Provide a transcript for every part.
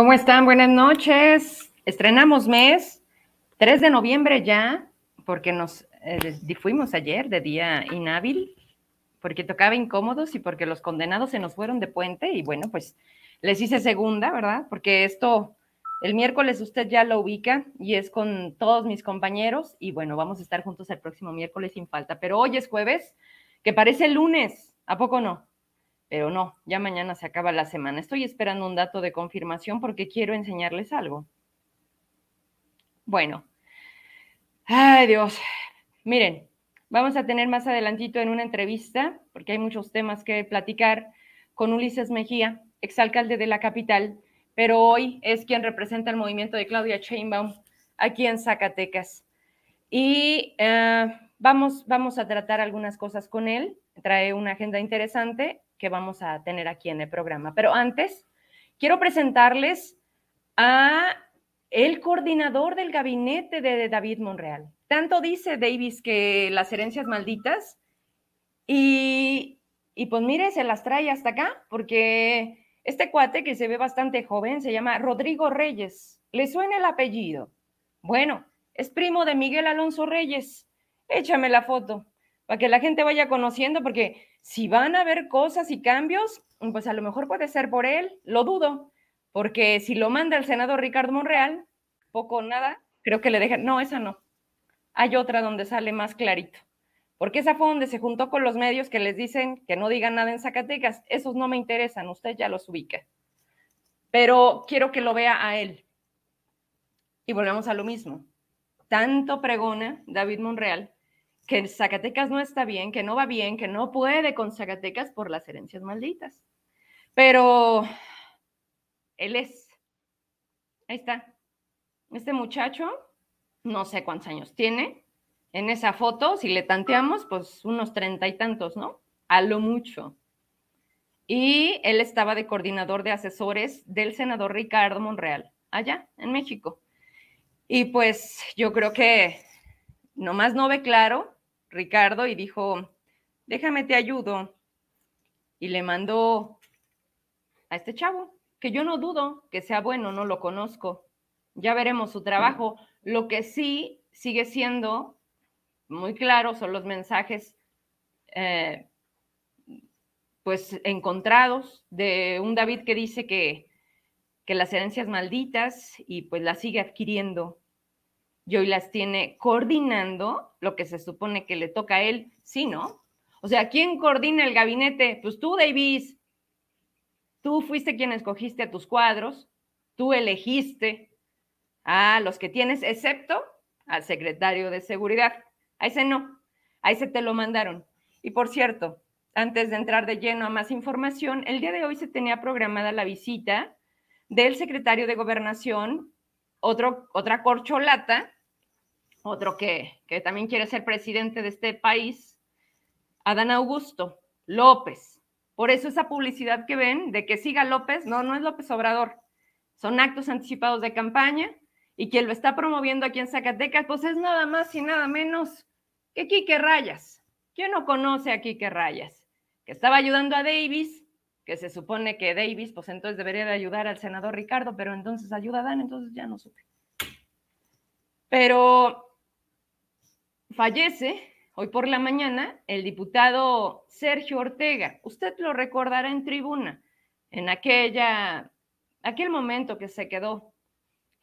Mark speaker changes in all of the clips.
Speaker 1: ¿Cómo están? Buenas noches. Estrenamos mes, 3 de noviembre ya, porque nos eh, fuimos ayer de día inhábil, porque tocaba incómodos y porque los condenados se nos fueron de puente y bueno, pues les hice segunda, ¿verdad? Porque esto, el miércoles usted ya lo ubica y es con todos mis compañeros y bueno, vamos a estar juntos el próximo miércoles sin falta, pero hoy es jueves, que parece lunes, ¿a poco no? Pero no, ya mañana se acaba la semana. Estoy esperando un dato de confirmación porque quiero enseñarles algo. Bueno, ay Dios, miren, vamos a tener más adelantito en una entrevista, porque hay muchos temas que platicar, con Ulises Mejía, exalcalde de la capital, pero hoy es quien representa el movimiento de Claudia Sheinbaum aquí en Zacatecas. Y eh, vamos, vamos a tratar algunas cosas con él, trae una agenda interesante que vamos a tener aquí en el programa. Pero antes, quiero presentarles a el coordinador del gabinete de David Monreal. Tanto dice Davis que las herencias malditas y, y pues mire, se las trae hasta acá porque este cuate que se ve bastante joven se llama Rodrigo Reyes. ¿Le suena el apellido? Bueno, es primo de Miguel Alonso Reyes. Échame la foto para que la gente vaya conociendo, porque si van a haber cosas y cambios, pues a lo mejor puede ser por él, lo dudo, porque si lo manda el senador Ricardo Monreal, poco o nada, creo que le dejan, no, esa no. Hay otra donde sale más clarito, porque esa fue donde se juntó con los medios que les dicen que no digan nada en Zacatecas, esos no me interesan, usted ya los ubica. Pero quiero que lo vea a él. Y volvemos a lo mismo. Tanto pregona David Monreal que Zacatecas no está bien, que no va bien, que no puede con Zacatecas por las herencias malditas. Pero él es. Ahí está. Este muchacho, no sé cuántos años tiene. En esa foto, si le tanteamos, pues unos treinta y tantos, ¿no? A lo mucho. Y él estaba de coordinador de asesores del senador Ricardo Monreal, allá en México. Y pues yo creo que nomás no ve claro Ricardo y dijo, déjame te ayudo. Y le mandó a este chavo, que yo no dudo que sea bueno, no lo conozco. Ya veremos su trabajo. Lo que sí sigue siendo muy claro son los mensajes eh, pues encontrados de un David que dice que, que las herencias malditas y pues las sigue adquiriendo y hoy las tiene coordinando lo que se supone que le toca a él, sí, ¿no? O sea, ¿quién coordina el gabinete? Pues tú, Davis. Tú fuiste quien escogiste a tus cuadros, tú elegiste a los que tienes, excepto al secretario de seguridad. A ese no, a ese te lo mandaron. Y por cierto, antes de entrar de lleno a más información, el día de hoy se tenía programada la visita del secretario de gobernación otro, otra corcholata, otro que, que también quiere ser presidente de este país, Adán Augusto López. Por eso esa publicidad que ven de que siga López, no, no es López Obrador, son actos anticipados de campaña y quien lo está promoviendo aquí en Zacatecas, pues es nada más y nada menos que Quique Rayas. ¿Quién no conoce a Quique Rayas? Que estaba ayudando a Davis que se supone que Davis, pues entonces debería de ayudar al senador Ricardo, pero entonces ayuda a Dan, entonces ya no supe. Pero fallece hoy por la mañana el diputado Sergio Ortega. Usted lo recordará en tribuna, en aquella, aquel momento que se quedó,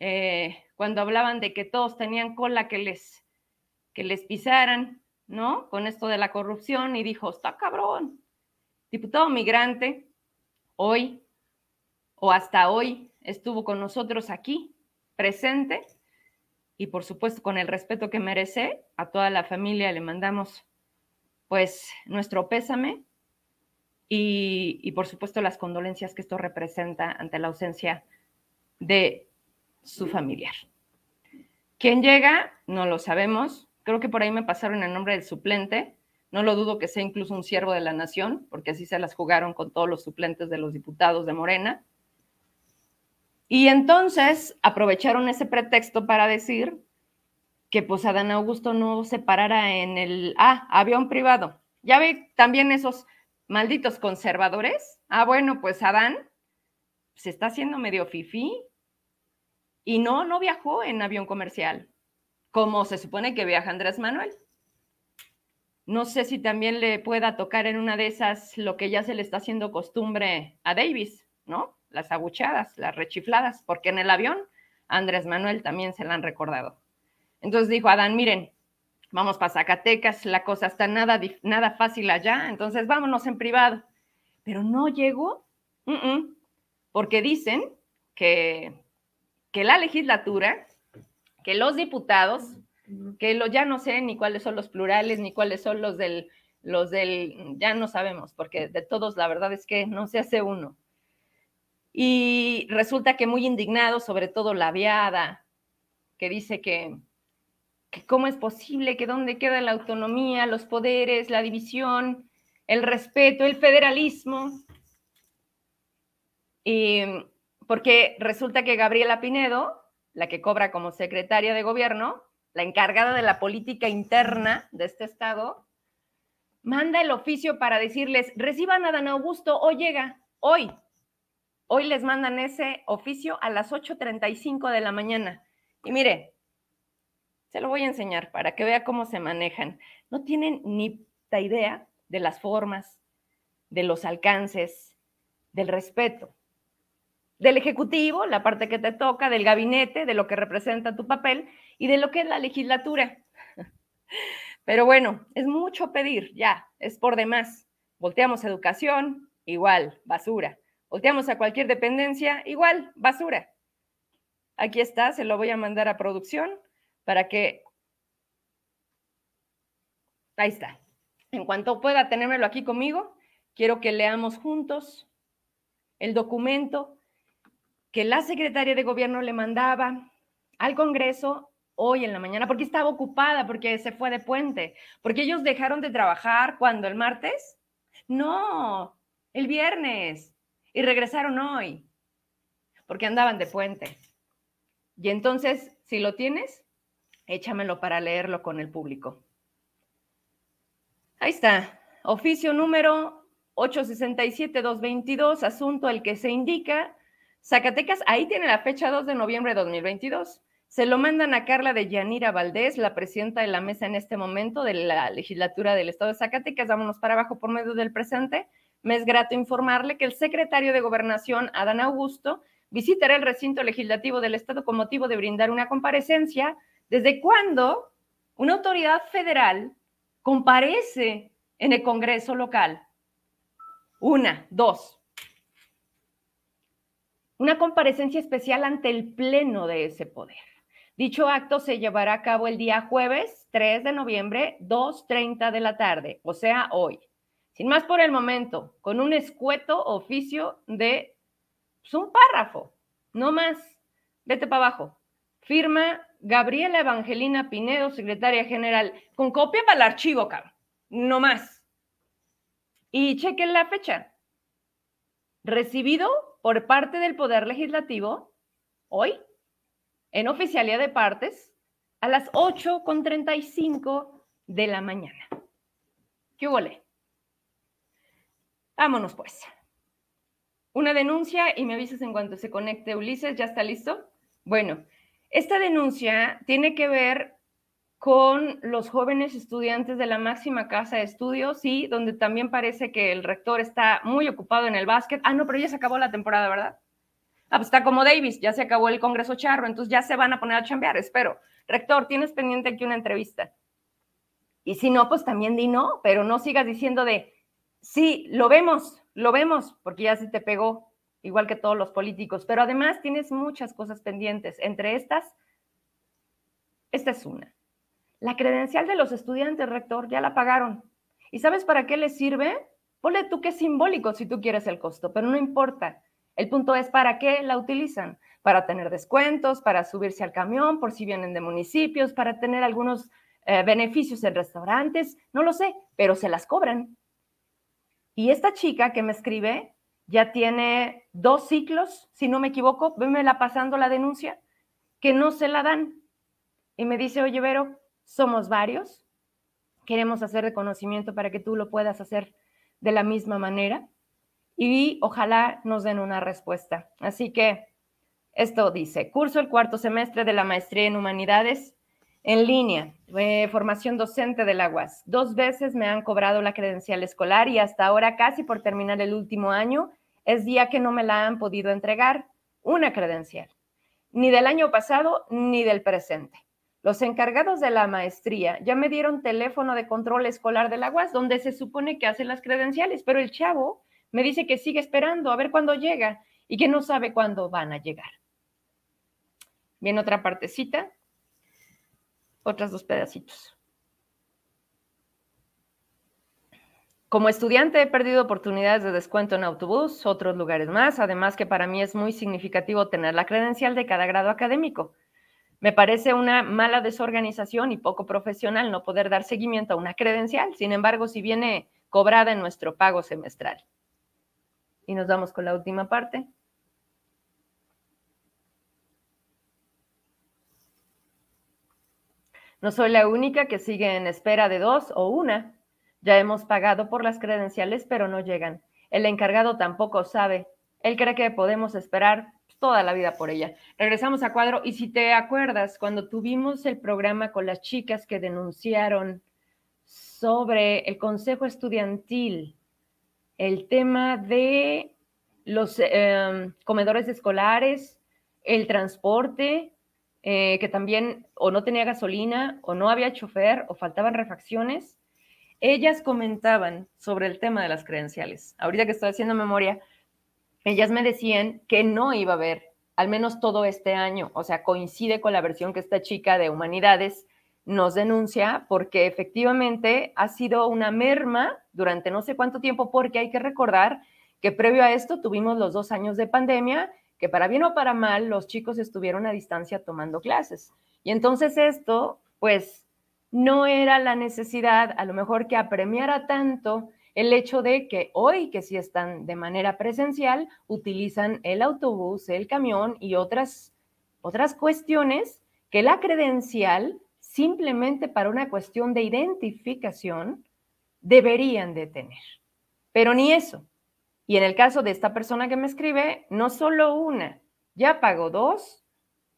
Speaker 1: eh, cuando hablaban de que todos tenían cola que les, que les pisaran, ¿no? Con esto de la corrupción y dijo, está cabrón. Diputado migrante, hoy o hasta hoy estuvo con nosotros aquí, presente, y por supuesto con el respeto que merece, a toda la familia le mandamos pues nuestro pésame y, y por supuesto las condolencias que esto representa ante la ausencia de su familiar. ¿Quién llega? No lo sabemos. Creo que por ahí me pasaron el nombre del suplente, no lo dudo que sea incluso un siervo de la nación, porque así se las jugaron con todos los suplentes de los diputados de Morena. Y entonces aprovecharon ese pretexto para decir que pues Adán Augusto no se parara en el ah, avión privado. Ya ve también esos malditos conservadores. Ah, bueno, pues Adán se está haciendo medio fifí y no, no viajó en avión comercial, como se supone que viaja Andrés Manuel. No sé si también le pueda tocar en una de esas lo que ya se le está haciendo costumbre a Davis, ¿no? Las aguchadas, las rechifladas, porque en el avión Andrés Manuel también se la han recordado. Entonces dijo Adán, miren, vamos para Zacatecas, la cosa está nada, nada fácil allá, entonces vámonos en privado. Pero no llegó, porque dicen que, que la legislatura, que los diputados que lo, ya no sé ni cuáles son los plurales, ni cuáles son los del, los del, ya no sabemos, porque de todos la verdad es que no se hace uno. Y resulta que muy indignado, sobre todo la viada, que dice que, que cómo es posible, que dónde queda la autonomía, los poderes, la división, el respeto, el federalismo. Y porque resulta que Gabriela Pinedo, la que cobra como secretaria de gobierno, la encargada de la política interna de este estado, manda el oficio para decirles, reciban a Dan Augusto, hoy llega, hoy. Hoy les mandan ese oficio a las 8.35 de la mañana. Y mire, se lo voy a enseñar para que vea cómo se manejan. No tienen ni idea de las formas, de los alcances, del respeto del Ejecutivo, la parte que te toca, del gabinete, de lo que representa tu papel y de lo que es la legislatura. Pero bueno, es mucho pedir, ya, es por demás. Volteamos educación, igual, basura. Volteamos a cualquier dependencia, igual, basura. Aquí está, se lo voy a mandar a producción para que... Ahí está. En cuanto pueda tenérmelo aquí conmigo, quiero que leamos juntos el documento que la secretaria de gobierno le mandaba al Congreso hoy en la mañana, porque estaba ocupada, porque se fue de puente, porque ellos dejaron de trabajar cuando el martes. No, el viernes. Y regresaron hoy, porque andaban de puente. Y entonces, si lo tienes, échamelo para leerlo con el público. Ahí está. Oficio número 867-222, asunto el que se indica Zacatecas, ahí tiene la fecha 2 de noviembre de 2022. Se lo mandan a Carla de Yanira Valdés, la presidenta de la mesa en este momento de la legislatura del Estado de Zacatecas. Vámonos para abajo por medio del presente. Me es grato informarle que el secretario de Gobernación, Adán Augusto, visitará el recinto legislativo del Estado con motivo de brindar una comparecencia. ¿Desde cuándo una autoridad federal comparece en el Congreso local? Una, dos una comparecencia especial ante el Pleno de ese poder. Dicho acto se llevará a cabo el día jueves 3 de noviembre, 2.30 de la tarde, o sea, hoy. Sin más por el momento, con un escueto oficio de pues, un párrafo, no más. Vete para abajo. Firma Gabriela Evangelina Pinedo, secretaria general, con copia para el archivo, cabrón. No más. Y chequen la fecha. Recibido por parte del Poder Legislativo hoy, en oficialía de partes, a las 8.35 de la mañana. ¿Qué hubo? Vámonos pues. Una denuncia y me avisas en cuanto se conecte Ulises, ¿ya está listo? Bueno, esta denuncia tiene que ver con los jóvenes estudiantes de la máxima casa de estudios y donde también parece que el rector está muy ocupado en el básquet. Ah, no, pero ya se acabó la temporada, ¿verdad? Ah, pues está como Davis, ya se acabó el Congreso Charro, entonces ya se van a poner a chambear, espero. Rector, tienes pendiente aquí una entrevista. Y si no, pues también di no, pero no sigas diciendo de, sí, lo vemos, lo vemos, porque ya se te pegó, igual que todos los políticos, pero además tienes muchas cosas pendientes. Entre estas, esta es una la credencial de los estudiantes, rector, ya la pagaron. ¿Y sabes para qué les sirve? Ponle tú que es simbólico si tú quieres el costo, pero no importa. El punto es para qué la utilizan. Para tener descuentos, para subirse al camión, por si vienen de municipios, para tener algunos eh, beneficios en restaurantes, no lo sé, pero se las cobran. Y esta chica que me escribe ya tiene dos ciclos, si no me equivoco, la pasando la denuncia, que no se la dan. Y me dice, oye, Vero, somos varios, queremos hacer reconocimiento para que tú lo puedas hacer de la misma manera. Y ojalá nos den una respuesta. Así que esto dice, curso el cuarto semestre de la maestría en humanidades en línea, eh, formación docente de la UAS. Dos veces me han cobrado la credencial escolar y hasta ahora, casi por terminar el último año, es día que no me la han podido entregar, una credencial, ni del año pasado ni del presente. Los encargados de la maestría ya me dieron teléfono de control escolar de la UAS, donde se supone que hacen las credenciales, pero el chavo me dice que sigue esperando a ver cuándo llega y que no sabe cuándo van a llegar. Bien, otra partecita, otras dos pedacitos. Como estudiante he perdido oportunidades de descuento en autobús, otros lugares más, además que para mí es muy significativo tener la credencial de cada grado académico. Me parece una mala desorganización y poco profesional no poder dar seguimiento a una credencial, sin embargo, si viene cobrada en nuestro pago semestral. Y nos vamos con la última parte. No soy la única que sigue en espera de dos o una. Ya hemos pagado por las credenciales, pero no llegan. El encargado tampoco sabe. Él cree que podemos esperar toda la vida por ella. Regresamos a cuadro y si te acuerdas, cuando tuvimos el programa con las chicas que denunciaron sobre el Consejo Estudiantil, el tema de los em, comedores escolares, el transporte, eh, que también o no tenía gasolina, o no había chofer, o faltaban refacciones, ellas comentaban sobre el tema de las credenciales. Ahorita que estoy haciendo memoria, ellas me decían que no iba a haber, al menos todo este año, o sea, coincide con la versión que esta chica de humanidades nos denuncia, porque efectivamente ha sido una merma durante no sé cuánto tiempo, porque hay que recordar que previo a esto tuvimos los dos años de pandemia, que para bien o para mal los chicos estuvieron a distancia tomando clases. Y entonces esto, pues, no era la necesidad, a lo mejor que apremiara tanto el hecho de que hoy, que sí están de manera presencial, utilizan el autobús, el camión y otras, otras cuestiones que la credencial, simplemente para una cuestión de identificación, deberían de tener. Pero ni eso. Y en el caso de esta persona que me escribe, no solo una, ya pagó dos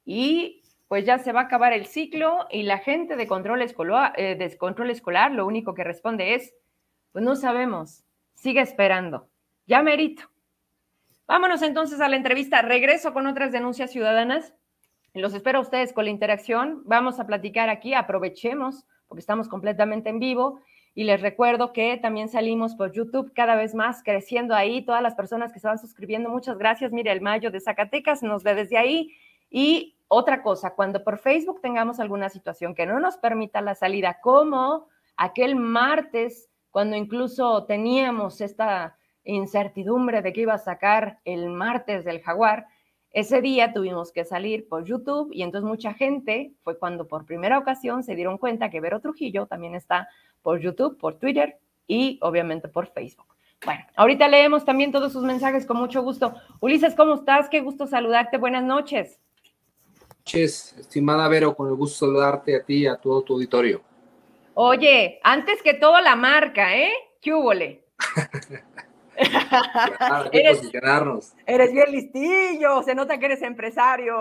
Speaker 1: y pues ya se va a acabar el ciclo y la gente de control escolar, eh, de control escolar lo único que responde es, pues no sabemos. Sigue esperando. Ya merito. Vámonos entonces a la entrevista. Regreso con otras denuncias ciudadanas. Los espero a ustedes con la interacción. Vamos a platicar aquí. Aprovechemos porque estamos completamente en vivo. Y les recuerdo que también salimos por YouTube cada vez más, creciendo ahí. Todas las personas que se van suscribiendo, muchas gracias. Mire, el Mayo de Zacatecas nos ve desde ahí. Y otra cosa, cuando por Facebook tengamos alguna situación que no nos permita la salida, como aquel martes cuando incluso teníamos esta incertidumbre de que iba a sacar el martes del jaguar, ese día tuvimos que salir por YouTube y entonces mucha gente fue cuando por primera ocasión se dieron cuenta que Vero Trujillo también está por YouTube, por Twitter y obviamente por Facebook. Bueno, ahorita leemos también todos sus mensajes con mucho gusto. Ulises, ¿cómo estás? Qué gusto saludarte. Buenas noches.
Speaker 2: Noches, estimada Vero, con el gusto saludarte a ti y a todo tu auditorio.
Speaker 1: Oye, antes que todo la marca, ¿eh? ¿Qué eres, eres bien listillo, se nota que eres empresario.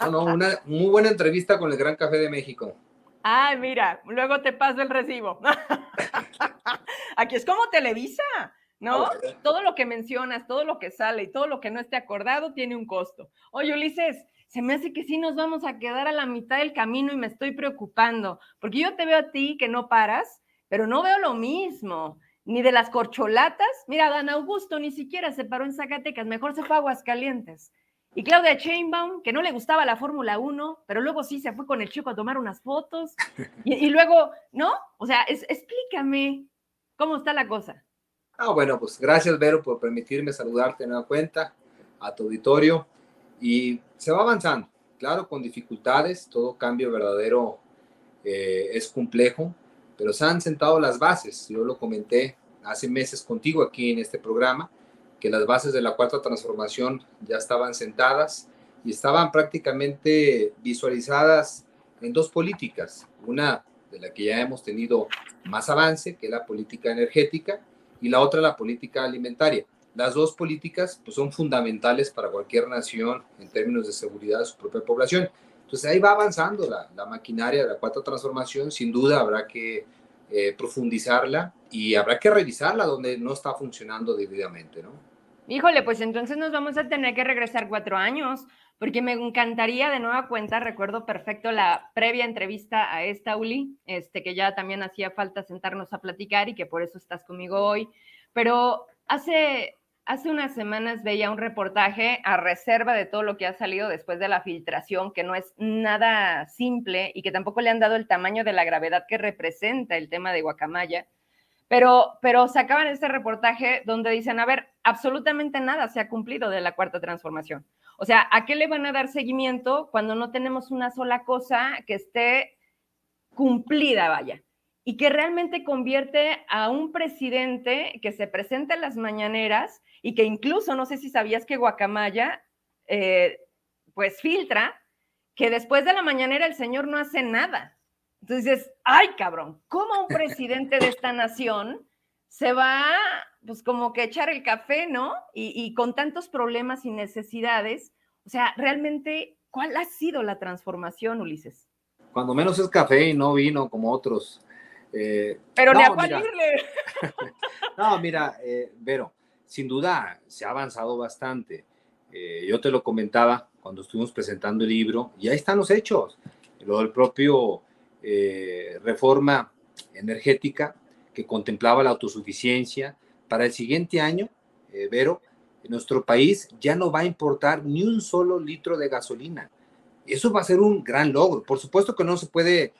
Speaker 2: no, no, una muy buena entrevista con el Gran Café de México.
Speaker 1: Ay, mira, luego te paso el recibo. Aquí es como Televisa, ¿no? Ah, todo lo que mencionas, todo lo que sale y todo lo que no esté acordado tiene un costo. Oye, Ulises, se me hace que sí nos vamos a quedar a la mitad del camino y me estoy preocupando, porque yo te veo a ti que no paras, pero no veo lo mismo, ni de las corcholatas. Mira, Dan Augusto ni siquiera se paró en Zacatecas, mejor se fue a Aguascalientes. Y Claudia Chainbaum, que no le gustaba la Fórmula 1, pero luego sí se fue con el chico a tomar unas fotos. Y, luego, ¿no? O sea, explícame cómo está la cosa.
Speaker 2: Ah, bueno, pues gracias, Vero, por permitirme saludarte en una cuenta, a tu auditorio. Y se va avanzando, claro, con dificultades, todo cambio verdadero eh, es complejo, pero se han sentado las bases. Yo lo comenté hace meses contigo aquí en este programa, que las bases de la cuarta transformación ya estaban sentadas y estaban prácticamente visualizadas en dos políticas. Una de la que ya hemos tenido más avance, que es la política energética, y la otra la política alimentaria. las dos políticas pues, son fundamentales para cualquier nación en términos de seguridad de su propia población. Entonces ahí va avanzando la, la maquinaria de la cuarta transformación. Sin duda habrá que eh, profundizarla y habrá que revisarla donde no está funcionando debidamente, ¿no?
Speaker 1: Híjole, pues entonces nos vamos a tener que regresar cuatro años, porque me encantaría de nueva cuenta, recuerdo perfecto la previa entrevista a esta Uli, este, que ya también hacía falta sentarnos a platicar y que por eso estás conmigo hoy, pero hace Hace unas semanas veía un reportaje a reserva de todo lo que ha salido después de la filtración, que no es nada simple y que tampoco le han dado el tamaño de la gravedad que representa el tema de Guacamaya. Pero, pero sacaban este reportaje donde dicen, a ver, absolutamente nada se ha cumplido de la cuarta transformación. O sea, ¿a qué le van a dar seguimiento cuando no tenemos una sola cosa que esté cumplida, vaya? Y que realmente convierte a un presidente que se presenta en las mañaneras y que incluso, no sé si sabías que Guacamaya, eh, pues filtra que después de la mañanera el señor no hace nada. Entonces dices, ay cabrón, ¿cómo un presidente de esta nación se va, pues como que echar el café, ¿no? Y, y con tantos problemas y necesidades. O sea, realmente, ¿cuál ha sido la transformación, Ulises?
Speaker 2: Cuando menos es café y no vino como otros.
Speaker 1: Eh, Pero no, ni a cuál irle.
Speaker 2: no, mira, eh, Vero, sin duda se ha avanzado bastante. Eh, yo te lo comentaba cuando estuvimos presentando el libro y ahí están los hechos. Lo del propio eh, reforma energética que contemplaba la autosuficiencia. Para el siguiente año, Vero, nuestro país ya no va a importar ni un solo litro de gasolina. Eso va a ser un gran logro. Por supuesto que no se puede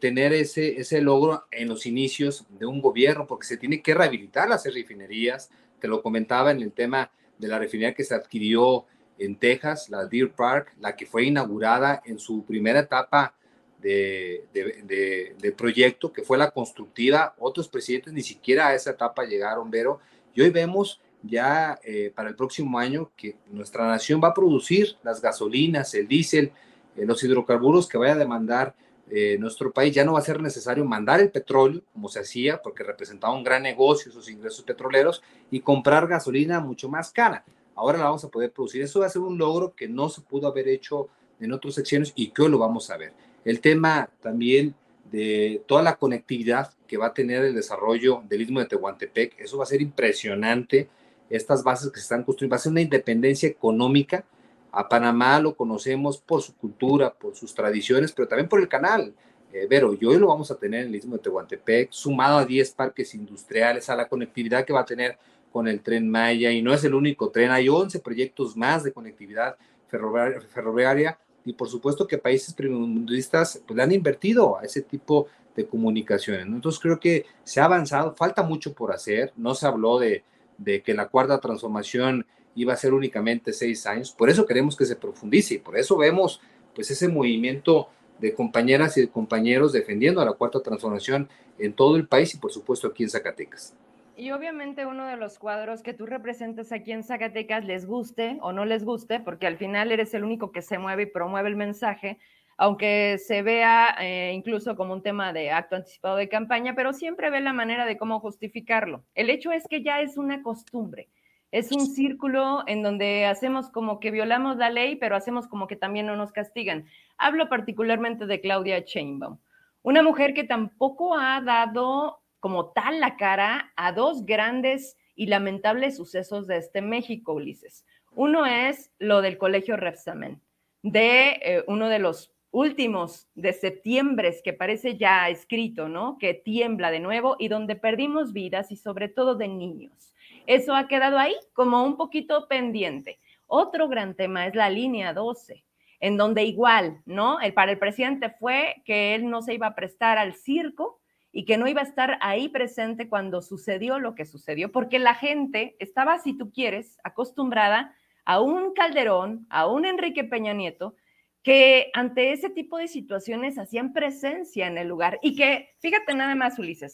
Speaker 2: tener ese, ese logro en los inicios de un gobierno porque se tiene que rehabilitar las refinerías, te lo comentaba en el tema de la refinería que se adquirió en Texas, la Deer Park, la que fue inaugurada en su primera etapa de, de, proyecto, que fue la constructiva. Otros presidentes ni siquiera a esa etapa llegaron, pero y hoy vemos ya eh, para el próximo año que nuestra nación va a producir las gasolinas, el diésel, eh, los hidrocarburos que vaya a demandar eh, nuestro país ya no va a ser necesario mandar el petróleo, como se hacía, porque representaba un gran negocio esos ingresos petroleros, y comprar gasolina mucho más cara. Ahora la vamos a poder producir. Eso va a ser un logro que no se pudo haber hecho en otras secciones y que hoy lo vamos a ver. El tema también de toda la conectividad que va a tener el desarrollo del istmo de Tehuantepec, eso va a ser impresionante. Estas bases que se están construyendo, va a ser una independencia económica a Panamá lo conocemos por su cultura, por sus tradiciones, pero también por el canal. Eh, Vero, y hoy lo vamos a tener en el Istmo de Tehuantepec, sumado a 10 parques industriales, a la conectividad que va a tener con el tren Maya, y no es el único tren, hay 11 proyectos más de conectividad ferroviaria, y por supuesto que países primermundistas pues, le han invertido a ese tipo de comunicaciones. Entonces creo que se ha avanzado, falta mucho por hacer, no se habló de, de que la cuarta transformación iba a ser únicamente seis años. Por eso queremos que se profundice y por eso vemos pues ese movimiento de compañeras y de compañeros defendiendo a la cuarta transformación en todo el país y por supuesto aquí en Zacatecas.
Speaker 1: Y obviamente uno de los cuadros que tú representas aquí en Zacatecas les guste o no les guste, porque al final eres el único que se mueve y promueve el mensaje, aunque se vea eh, incluso como un tema de acto anticipado de campaña, pero siempre ve la manera de cómo justificarlo. El hecho es que ya es una costumbre es un círculo en donde hacemos como que violamos la ley, pero hacemos como que también no nos castigan. Hablo particularmente de Claudia Sheinbaum, una mujer que tampoco ha dado como tal la cara a dos grandes y lamentables sucesos de este México, Ulises. Uno es lo del colegio Repsamen, de eh, uno de los últimos de septiembre que parece ya escrito, ¿no? Que tiembla de nuevo y donde perdimos vidas y sobre todo de niños. Eso ha quedado ahí como un poquito pendiente. Otro gran tema es la línea 12, en donde igual, ¿no? El, para el presidente fue que él no se iba a prestar al circo y que no iba a estar ahí presente cuando sucedió lo que sucedió, porque la gente estaba, si tú quieres, acostumbrada a un Calderón, a un Enrique Peña Nieto, que ante ese tipo de situaciones hacían presencia en el lugar y que, fíjate nada más, Ulises,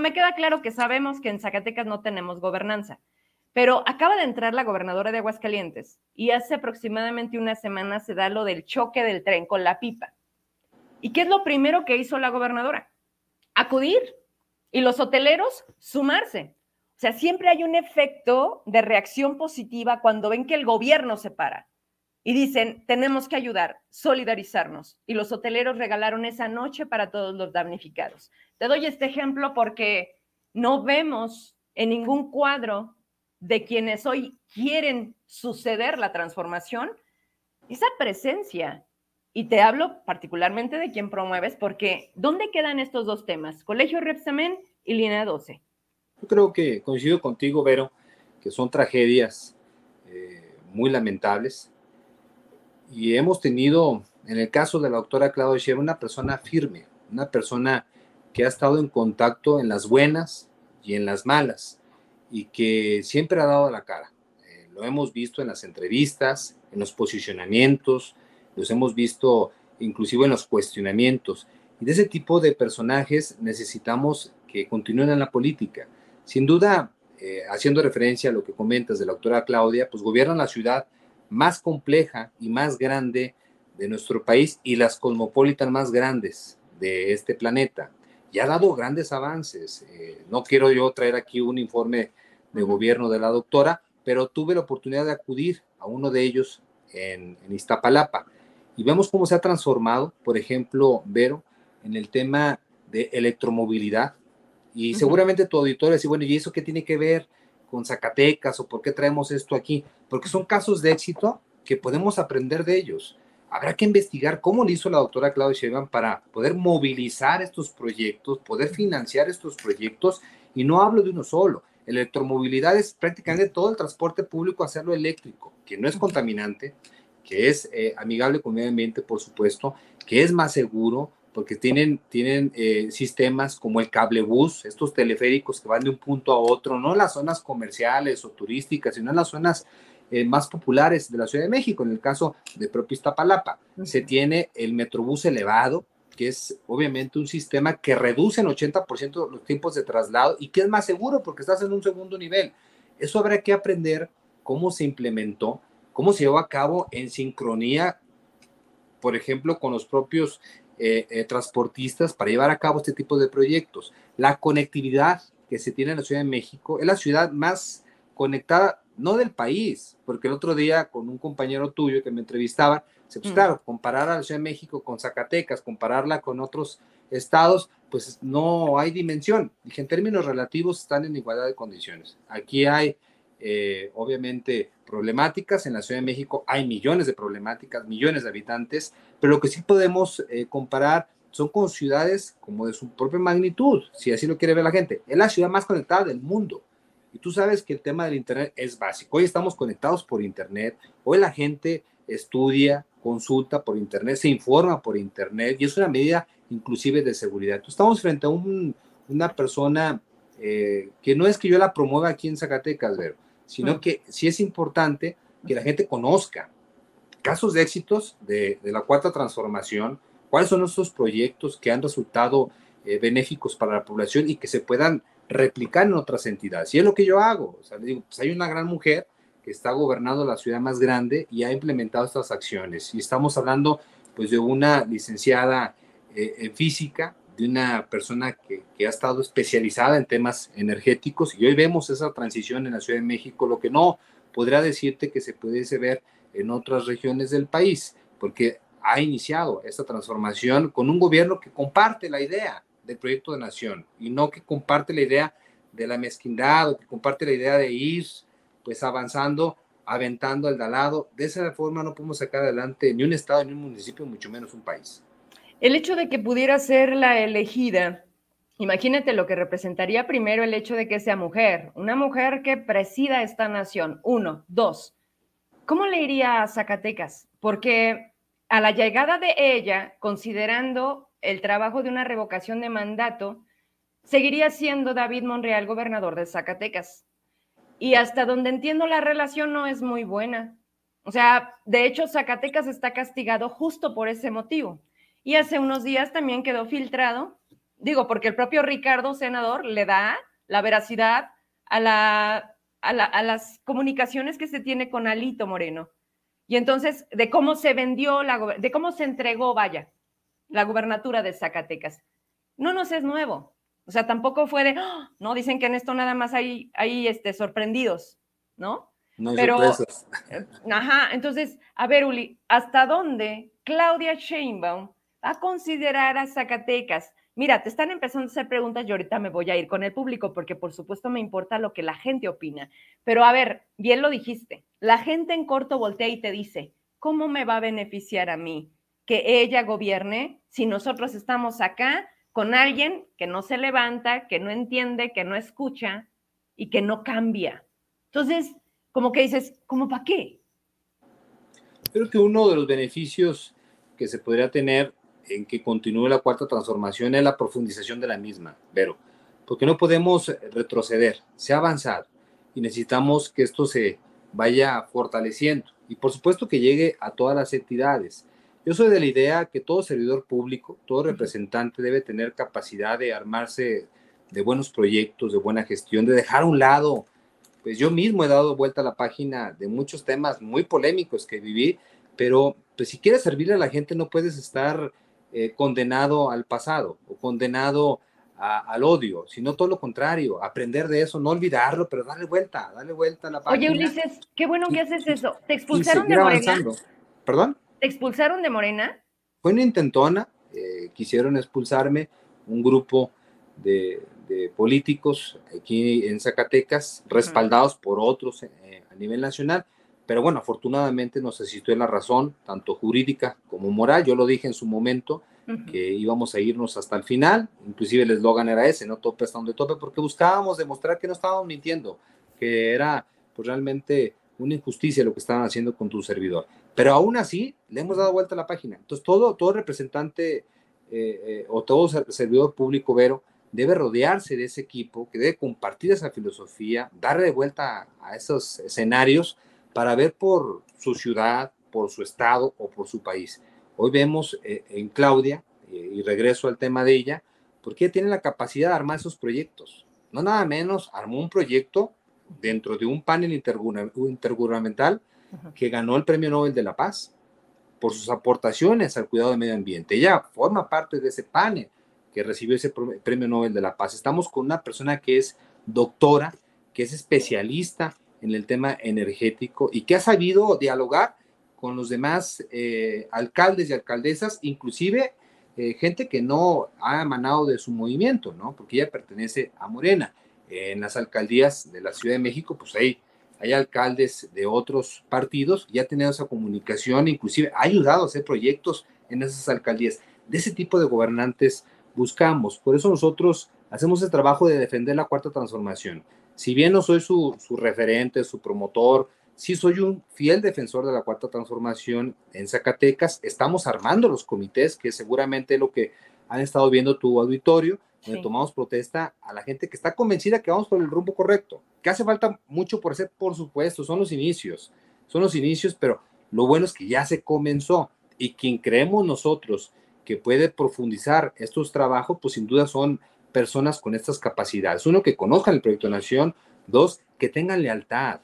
Speaker 1: me queda claro que sabemos que en Zacatecas no tenemos gobernanza, pero acaba de entrar la gobernadora de Aguascalientes y hace aproximadamente una semana se da lo del choque del tren con la pipa. ¿Y qué es lo primero que hizo la gobernadora? Acudir y los hoteleros sumarse. O sea, siempre hay un efecto de reacción positiva cuando ven que el gobierno se para y dicen, tenemos que ayudar, solidarizarnos. Y los hoteleros regalaron esa noche para todos los damnificados. Te doy este ejemplo porque no vemos en ningún cuadro de quienes hoy quieren suceder la transformación esa presencia. Y te hablo particularmente de quien promueves, porque ¿dónde quedan estos dos temas? Colegio Repsamen y Línea 12.
Speaker 2: Yo creo que coincido contigo, Vero, que son tragedias eh, muy lamentables. Y hemos tenido, en el caso de la doctora Claudia Sheva, una persona firme, una persona que ha estado en contacto en las buenas y en las malas y que siempre ha dado la cara. Eh, lo hemos visto en las entrevistas, en los posicionamientos, los hemos visto inclusive en los cuestionamientos. Y de ese tipo de personajes necesitamos que continúen en la política. Sin duda, eh, haciendo referencia a lo que comentas de la doctora Claudia, pues gobiernan la ciudad más compleja y más grande de nuestro país y las cosmopolitan más grandes de este planeta. Y ha dado grandes avances. Eh, no quiero yo traer aquí un informe de gobierno de la doctora, pero tuve la oportunidad de acudir a uno de ellos en, en Iztapalapa y vemos cómo se ha transformado, por ejemplo, Vero, en el tema de electromovilidad, y seguramente tu auditorio dice, bueno, ¿y eso qué tiene que ver con Zacatecas o por qué traemos esto aquí? Porque son casos de éxito que podemos aprender de ellos. Habrá que investigar cómo lo hizo la doctora Claudia Sheinbaum para poder movilizar estos proyectos, poder financiar estos proyectos, y no hablo de uno solo. Electromovilidad es prácticamente todo el transporte público hacerlo eléctrico, que no es contaminante, que es eh, amigable con el medio ambiente, por supuesto, que es más seguro, porque tienen, tienen eh, sistemas como el cable bus, estos teleféricos que van de un punto a otro, no en las zonas comerciales o turísticas, sino en las zonas eh, más populares de la Ciudad de México, en el caso de propio Iztapalapa. Se tiene el Metrobús elevado, que es obviamente un sistema que reduce en 80% los tiempos de traslado y que es más seguro porque estás en un segundo nivel. Eso habrá que aprender cómo se implementó, cómo se llevó a cabo en sincronía, por ejemplo, con los propios eh, eh, transportistas para llevar a cabo este tipo de proyectos. La conectividad que se tiene en la Ciudad de México es la ciudad más conectada, no del país, porque el otro día con un compañero tuyo que me entrevistaba, se pues mm. claro, comparar a la Ciudad de México con Zacatecas, compararla con otros estados, pues no hay dimensión. Dije, en términos relativos están en igualdad de condiciones. Aquí hay eh, obviamente problemáticas. En la Ciudad de México hay millones de problemáticas, millones de habitantes, pero lo que sí podemos eh, comparar son con ciudades como de su propia magnitud, si así lo quiere ver la gente. Es la ciudad más conectada del mundo. Y tú sabes que el tema del Internet es básico. Hoy estamos conectados por Internet. Hoy la gente estudia, consulta por Internet, se informa por Internet y es una medida inclusive de seguridad. estamos frente a una persona eh, que no es que yo la promueva aquí en Zacatecas, pero sino que sí es importante que la gente conozca casos de éxitos de, la cuarta transformación, cuáles son esos proyectos que han resultado eh, benéficos para la población y que se puedan replicar en otras entidades. Y es lo que yo hago. O sea, digo, pues hay una gran mujer que está gobernando la ciudad más grande y ha implementado estas acciones. Y estamos hablando pues de una licenciada eh, en física, de una persona que, que, ha estado especializada en temas energéticos y hoy vemos esa transición en la Ciudad de México, lo que no podría decirte que se pudiese ver en otras regiones del país, porque ha iniciado esta transformación con un gobierno que comparte la idea del proyecto de nación y no que comparte la idea de la mezquindad o que comparte la idea de ir pues avanzando, aventando al dalado. De esa forma no podemos sacar adelante ni un estado, ni un municipio, mucho menos un país.
Speaker 1: El hecho de que pudiera ser la elegida, imagínate lo que representaría primero el hecho de que sea mujer, una mujer que presida esta nación. Uno, dos. ¿Cómo le iría a Zacatecas? Porque a la llegada de ella, considerando el trabajo de una revocación de mandato, seguiría siendo David Monreal gobernador de Zacatecas. Y hasta donde entiendo la relación no es muy buena. O sea, de hecho, Zacatecas está castigado justo por ese motivo. Y hace unos días también quedó filtrado, digo, porque el propio Ricardo, senador, le da la veracidad a, la, a, las comunicaciones que se tiene con Alito Moreno. Y entonces, de cómo se vendió, la, de cómo se entregó, vaya, la gubernatura de Zacatecas. No nos es nuevo. O sea, tampoco fue de, ¡Ah! no, dicen que en esto nada más hay, hay este, sorprendidos, ¿no?
Speaker 2: No hay Pero,
Speaker 1: eh, Ajá, entonces, a ver, Uli, ¿hasta dónde Claudia Sheinbaum va a considerar a Zacatecas? Mira, te están empezando a hacer preguntas y ahorita me voy a ir con el público porque por supuesto me importa lo que la gente opina. Pero a ver, bien lo dijiste, la gente en corto voltea y te dice, ¿cómo me va a beneficiar a mí que ella gobierne si nosotros estamos acá con alguien que no se levanta, que no entiende, que no escucha y que no cambia. Entonces, como que dices, ¿cómo para qué?
Speaker 2: Creo que uno de los beneficios que se podría tener en que continúe la cuarta transformación es la profundización de la misma, pero porque no podemos retroceder, se ha avanzado y necesitamos que esto se vaya fortaleciendo y por supuesto que llegue a todas las entidades. Yo soy de la idea que todo servidor público, todo representante debe tener capacidad de armarse de buenos proyectos, de buena gestión, de dejar a un lado. Pues yo mismo he dado vuelta a la página de muchos temas muy polémicos que viví, pero pues si quieres servirle a la gente no puedes estar eh, condenado al pasado o condenado al odio, sino todo lo contrario, aprender de eso, no olvidarlo, pero darle vuelta, darle vuelta a la página.
Speaker 1: Oye, Ulises, qué bueno que haces eso. ¿Te expulsaron de Morena?
Speaker 2: ¿Perdón?
Speaker 1: ¿Te expulsaron de Morena?
Speaker 2: Fue una intentona, eh, quisieron expulsarme un grupo de, políticos aquí en Zacatecas, respaldados por otros eh, a nivel nacional, pero bueno, afortunadamente nos asistió en la razón, tanto jurídica como moral. Yo lo dije en su momento, que íbamos a irnos hasta el final, inclusive el eslogan era ese, no tope hasta donde tope, porque buscábamos demostrar que no estábamos mintiendo, que era pues, realmente una injusticia lo que estaban haciendo con tu servidor. Pero aún así, le hemos dado vuelta a la página. Entonces, todo, todo representante eh, eh, o todo servidor público, Vero, debe rodearse de ese equipo, que debe compartir esa filosofía, darle vuelta a esos escenarios para ver por su ciudad, por su estado o por su país. Hoy vemos eh, en Claudia, y regreso al tema de ella, porque ella tiene la capacidad de armar esos proyectos. No nada menos, armó un proyecto dentro de un panel intergubernamental que ganó el Premio Nobel de la Paz por sus aportaciones al cuidado del medio ambiente. Ella forma parte de ese panel que recibió ese Premio Nobel de la Paz. Estamos con una persona que es doctora, que es especialista en el tema energético y que ha sabido dialogar con los demás eh, alcaldes y alcaldesas, inclusive eh, gente que no ha emanado de su movimiento, ¿no? Porque ella pertenece a Morena. en las alcaldías de la Ciudad de México, pues hay hay alcaldes de otros partidos, ya tenido esa comunicación, inclusive ha ayudado a hacer proyectos en esas alcaldías. De ese tipo de gobernantes buscamos. Por eso nosotros hacemos el trabajo de defender la cuarta transformación. Si bien no soy su, su referente, su promotor, sí soy un fiel defensor de la cuarta transformación en Zacatecas. Estamos armando los comités, que seguramente es lo que han estado viendo tu auditorio, donde tomamos protesta a la gente que está convencida que vamos por el rumbo correcto, que hace falta mucho por hacer, por supuesto, son los inicios, son los inicios, pero lo bueno es que ya se comenzó y quien creemos nosotros que puede profundizar estos trabajos, pues sin duda son personas con estas capacidades. Uno, que conozcan el proyecto de nación, dos, que tengan lealtad,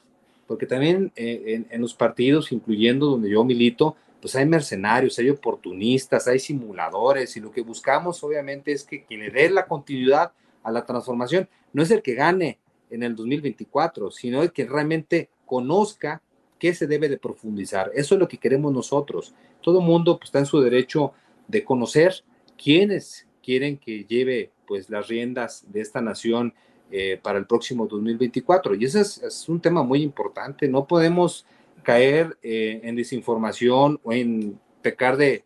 Speaker 2: porque también eh, en, en los partidos, incluyendo donde yo milito, pues hay mercenarios, hay oportunistas, hay simuladores y lo que buscamos obviamente es que quien le dé la continuidad a la transformación no es el que gane en el 2024, sino el que realmente conozca qué se debe de profundizar. Eso es lo que queremos nosotros. Todo mundo pues, está en su derecho de conocer quiénes quieren que lleve pues las riendas de esta nación eh, para el próximo 2024. Y ese es, es, un tema muy importante. No podemos caer eh, en desinformación o en pecar de,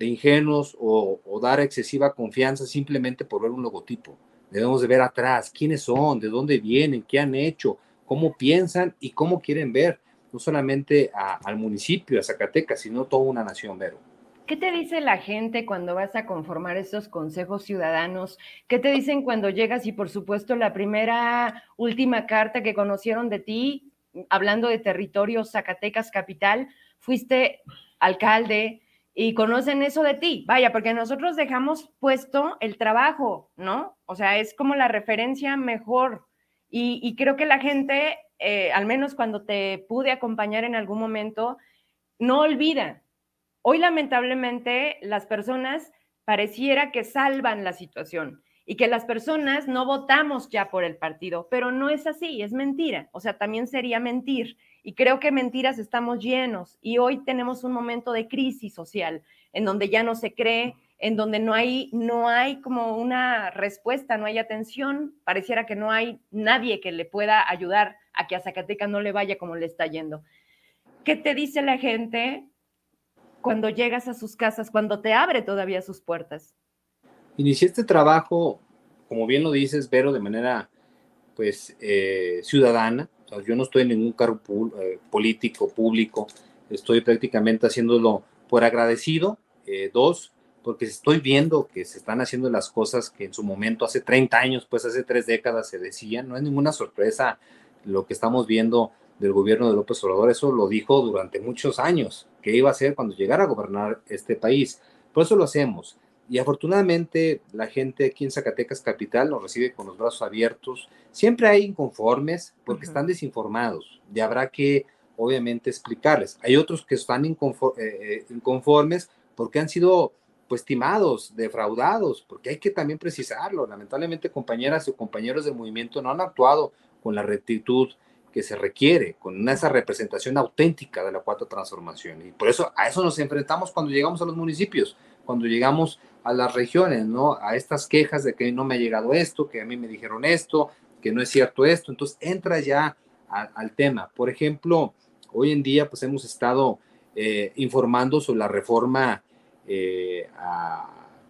Speaker 2: ingenuos o, dar excesiva confianza simplemente por ver un logotipo. Debemos de ver atrás quiénes son, de dónde vienen, qué han hecho, cómo piensan y cómo quieren ver, no solamente al municipio, a Zacatecas, sino toda una nación, Vero.
Speaker 1: ¿Qué te dice la gente cuando vas a conformar estos consejos ciudadanos? ¿Qué te dicen cuando llegas y por supuesto la primera, última carta que conocieron de ti hablando de territorio Zacatecas capital, fuiste alcalde y conocen eso de ti. Vaya, porque nosotros dejamos puesto el trabajo, ¿no? O sea, es como la referencia mejor. Y, creo que la gente, eh, al menos cuando te pude acompañar en algún momento, no olvida. Hoy lamentablemente las personas pareciera que salvan la situación y que las personas no votamos ya por el partido, pero no es así, es mentira. O sea, también sería mentir. Y creo que mentiras estamos llenos y hoy tenemos un momento de crisis social en donde ya no se cree, en donde no hay, no hay como una respuesta, no hay atención, pareciera que no hay nadie que le pueda ayudar a que a Zacatecas no le vaya como le está yendo. ¿Qué te dice la gente cuando llegas a sus casas, cuando te abre todavía sus puertas?
Speaker 2: Inicié este trabajo, como bien lo dices, Vero, de manera pues eh, ciudadana. yo no estoy en ningún cargo eh, político, público. Estoy prácticamente haciéndolo por agradecido. Eh, dos, porque estoy viendo que se están haciendo las cosas que en su momento, hace 30 años, pues hace tres décadas se decían. No es ninguna sorpresa lo que estamos viendo del gobierno de López Obrador. Eso lo dijo durante muchos años, que iba a hacer cuando llegara a gobernar este país. Por eso lo hacemos. Y afortunadamente la gente aquí en Zacatecas Capital nos recibe con los brazos abiertos. Siempre hay inconformes porque están desinformados y habrá que obviamente explicarles. Hay otros que están eh, eh, inconformes porque han sido pues timados, defraudados, porque hay que también precisarlo. Lamentablemente compañeras o compañeros del movimiento no han actuado con la rectitud que se requiere, con esa representación auténtica de la cuarta transformación. Y por eso a eso nos enfrentamos cuando llegamos a los municipios, cuando llegamos a las regiones, ¿no? A estas quejas de que no me ha llegado esto, que a mí me dijeron esto, que no es cierto esto. Entonces entra ya al tema. Por ejemplo, hoy en día pues hemos estado eh, informando sobre la reforma eh,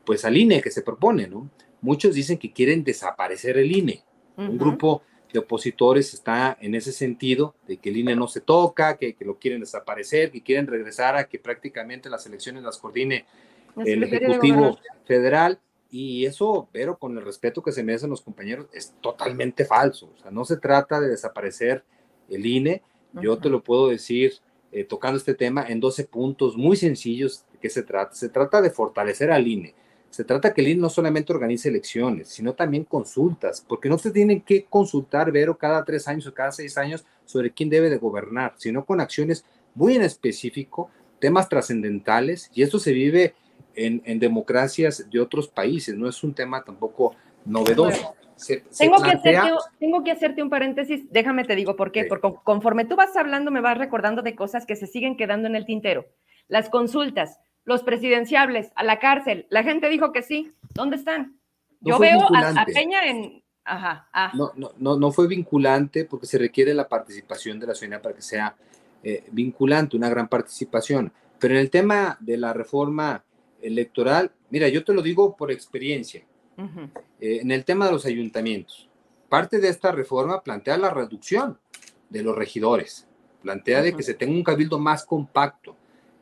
Speaker 2: pues al INE que se propone, ¿no? Muchos dicen que quieren desaparecer el INE. Un grupo de opositores está en ese sentido, de que el INE no se toca, que, que, lo quieren desaparecer, que quieren regresar a que prácticamente las elecciones las coordine el Ejecutivo Federal. Y eso, pero con el respeto que se merecen los compañeros, es totalmente falso. O sea, no se trata de desaparecer el INE. Yo te lo puedo decir eh, tocando este tema en 12 puntos muy sencillos de qué se trata. Se trata de fortalecer al INE. Se trata que el INE no solamente organice elecciones, sino también consultas, porque no se tienen que consultar, Vero, cada tres años o cada seis años sobre quién debe de gobernar, sino con acciones muy en específico, temas trascendentales, y esto se vive en, democracias de otros países, no es un tema tampoco novedoso.
Speaker 1: tengo, que hacerte, tengo, que hacerte, un paréntesis, déjame te digo por qué, porque conforme tú vas hablando me vas recordando de cosas que se siguen quedando en el tintero. Las consultas, los presidenciables, a la cárcel, la gente dijo que sí, ¿dónde están? Yo veo a, Peña en... Ajá,
Speaker 2: ah. no, no, no, no, fue vinculante porque se requiere la participación de la ciudadanía para que sea eh, vinculante, una gran participación. Pero en el tema de la reforma electoral, mira, yo te lo digo por experiencia. Eh, en el tema de los ayuntamientos, parte de esta reforma plantea la reducción de los regidores, plantea de que se tenga un cabildo más compacto.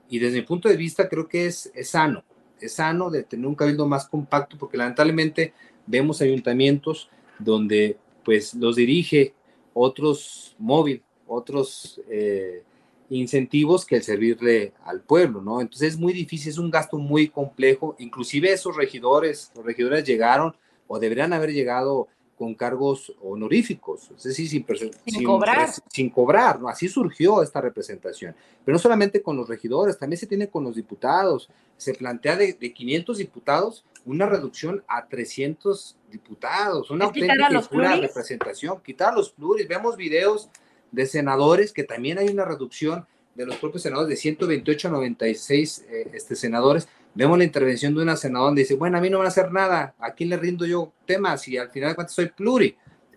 Speaker 2: Y desde mi punto de vista creo que es, es sano, es sano de tener un cabildo más compacto porque lamentablemente vemos ayuntamientos donde pues los dirige otros móviles, otros eh, incentivos que el servirle al pueblo, ¿no? Entonces es muy difícil, es un gasto muy complejo, inclusive esos regidores, los regidores llegaron o deberían haber llegado con cargos honoríficos, es decir, sin, sin, cobrar. Sin cobrar, ¿no? Así surgió esta representación. Pero no solamente con los regidores, también se tiene con los diputados. Se plantea de, de 500 diputados una reducción a 300 diputados, una auténtica representación, quitar los pluris. Vemos videos de senadores, que también hay una reducción de los propios senadores de 128 a 96 eh, este, senadores. Vemos la intervención de una senadora donde dice, bueno, a mí no van a hacer nada, ¿a quién le rindo yo temas? Y al final de cuentas soy pluri.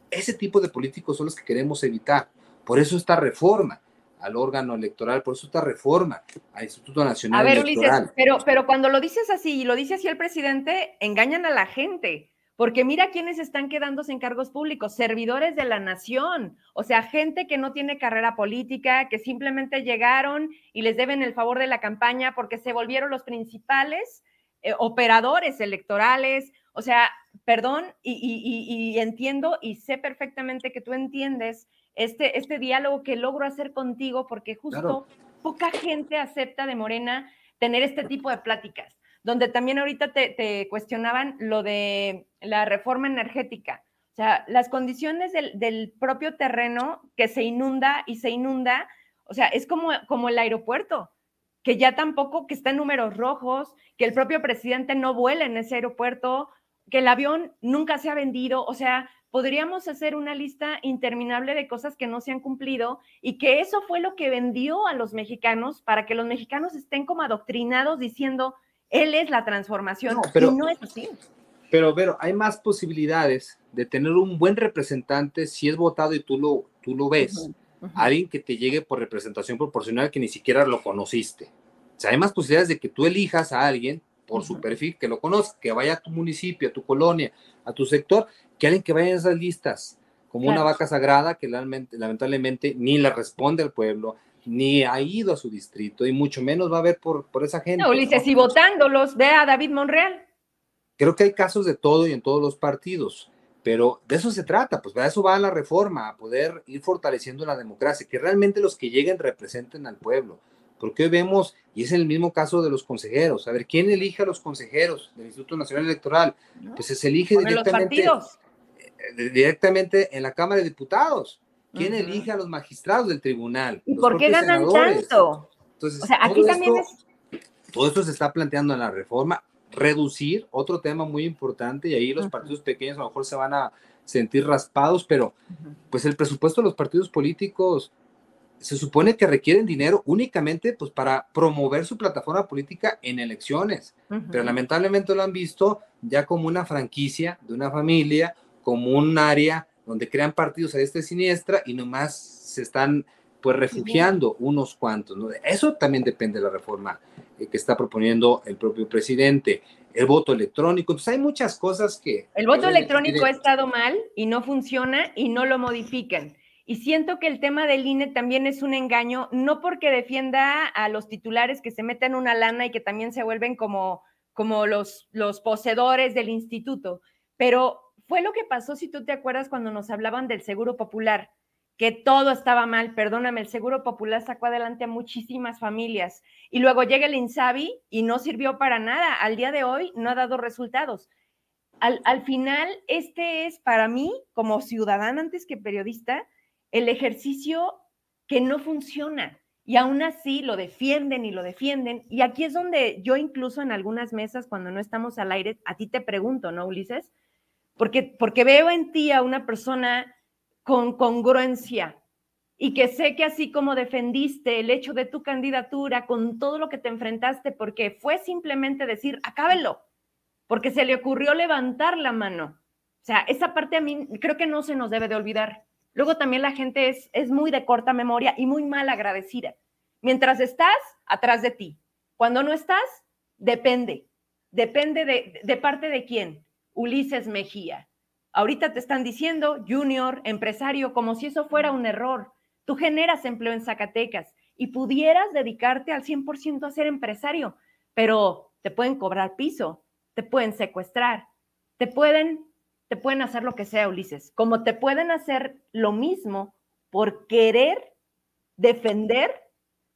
Speaker 2: Ese tipo de políticos son los que queremos evitar. Por eso esta reforma al órgano electoral, por eso esta reforma al Instituto Nacional A ver, Ulises,
Speaker 1: pero, pero cuando lo dices así y lo dice así el presidente, engañan a la gente. Porque mira quiénes están quedándose en cargos públicos, servidores de la nación, o sea, gente que no tiene carrera política, que simplemente llegaron y les deben el favor de la campaña porque se volvieron los principales eh, operadores electorales. O sea, perdón, y, entiendo y sé perfectamente que tú entiendes este, este diálogo que logro hacer contigo porque justo poca gente acepta de Morena tener este tipo de pláticas donde también ahorita te, cuestionaban lo de la reforma energética. O sea, las condiciones del, propio terreno que se inunda y se inunda, o sea, es como, como el aeropuerto, que ya tampoco, que está en números rojos, que el propio presidente no vuela en ese aeropuerto. que el avión nunca se ha vendido, o sea, podríamos hacer una lista interminable de cosas que no se han cumplido y que eso fue lo que vendió a los mexicanos para que los mexicanos estén como adoctrinados diciendo, él es la transformación, pero, y no es así.
Speaker 2: Pero, pero hay más posibilidades de tener un buen representante si es votado y tú lo, tú lo ves. Alguien que te llegue por representación proporcional que ni siquiera lo conociste. O sea, hay más posibilidades de que tú elijas a alguien por su perfil, que lo conozca, que vaya a tu municipio, a tu colonia, a tu sector, que alguien que vaya en esas listas, como una vaca sagrada que lamentablemente ni le responde al pueblo, ni ha ido a su distrito, y mucho menos va a ver por, por esa gente.
Speaker 1: No, Ulises, y votándolos, ve a David Monreal.
Speaker 2: Creo que hay casos de todo y en todos los partidos, pero de eso se trata, pues para eso va la reforma, a poder ir fortaleciendo la democracia, que realmente los que lleguen representen al pueblo porque hoy vemos, y es el mismo caso de los consejeros, a ver, ¿quién elige a los consejeros del Instituto Nacional Electoral? Pues se elige directamente, eh, directamente en la Cámara de Diputados. ¿Quién elige a los magistrados del tribunal?
Speaker 1: ¿Y por qué ganan tanto?
Speaker 2: Entonces, o sea, aquí también es... Todo esto se está planteando en la reforma, reducir, otro tema muy importante, y ahí los partidos pequeños a lo mejor se van a sentir raspados, pero pues el presupuesto de los partidos políticos se supone que requieren dinero únicamente pues, para promover su plataforma política en elecciones, pero lamentablemente lo han visto ya como una franquicia de una familia, como un área donde crean partidos a esta y siniestra y nomás se están pues refugiando unos cuantos. ¿no? Eso también depende de la reforma eh, que está proponiendo el propio presidente. El voto electrónico, entonces hay muchas cosas que...
Speaker 1: El voto electrónico ha estado mal y no funciona y no lo modifican. Y siento que el tema del INE también es un engaño, no porque defienda a los titulares que se meten una lana y que también se vuelven como, como los, los poseedores del instituto, pero fue lo que pasó, si tú te acuerdas, cuando nos hablaban del Seguro Popular, que todo estaba mal, perdóname, el Seguro Popular sacó adelante a muchísimas familias y luego llega el INSABI y no sirvió para nada. Al día de hoy no ha dado resultados. Al, al final, este es para mí, como ciudadana antes que periodista, el ejercicio que no funciona. Y aún así lo defienden y lo defienden. Y aquí es donde yo incluso en algunas mesas, cuando no estamos al aire, a ti te pregunto, ¿no, Ulises? Porque, porque veo en ti a una persona con congruencia y que sé que así como defendiste el hecho de tu candidatura con todo lo que te enfrentaste, porque fue simplemente decir, acábelo, porque se le ocurrió levantar la mano. O sea, esa parte a mí creo que no se nos debe de olvidar. Luego también la gente es, es muy de corta memoria y muy mal agradecida. Mientras estás, atrás de ti. Cuando no estás, depende. Depende de, de parte de quién. Ulises Mejía. Ahorita te están diciendo junior, empresario, como si eso fuera un error. Tú generas empleo en Zacatecas y pudieras dedicarte al 100% a ser empresario, pero te pueden cobrar piso, te pueden secuestrar, te pueden te pueden hacer lo que sea, Ulises, como te pueden hacer lo mismo por querer defender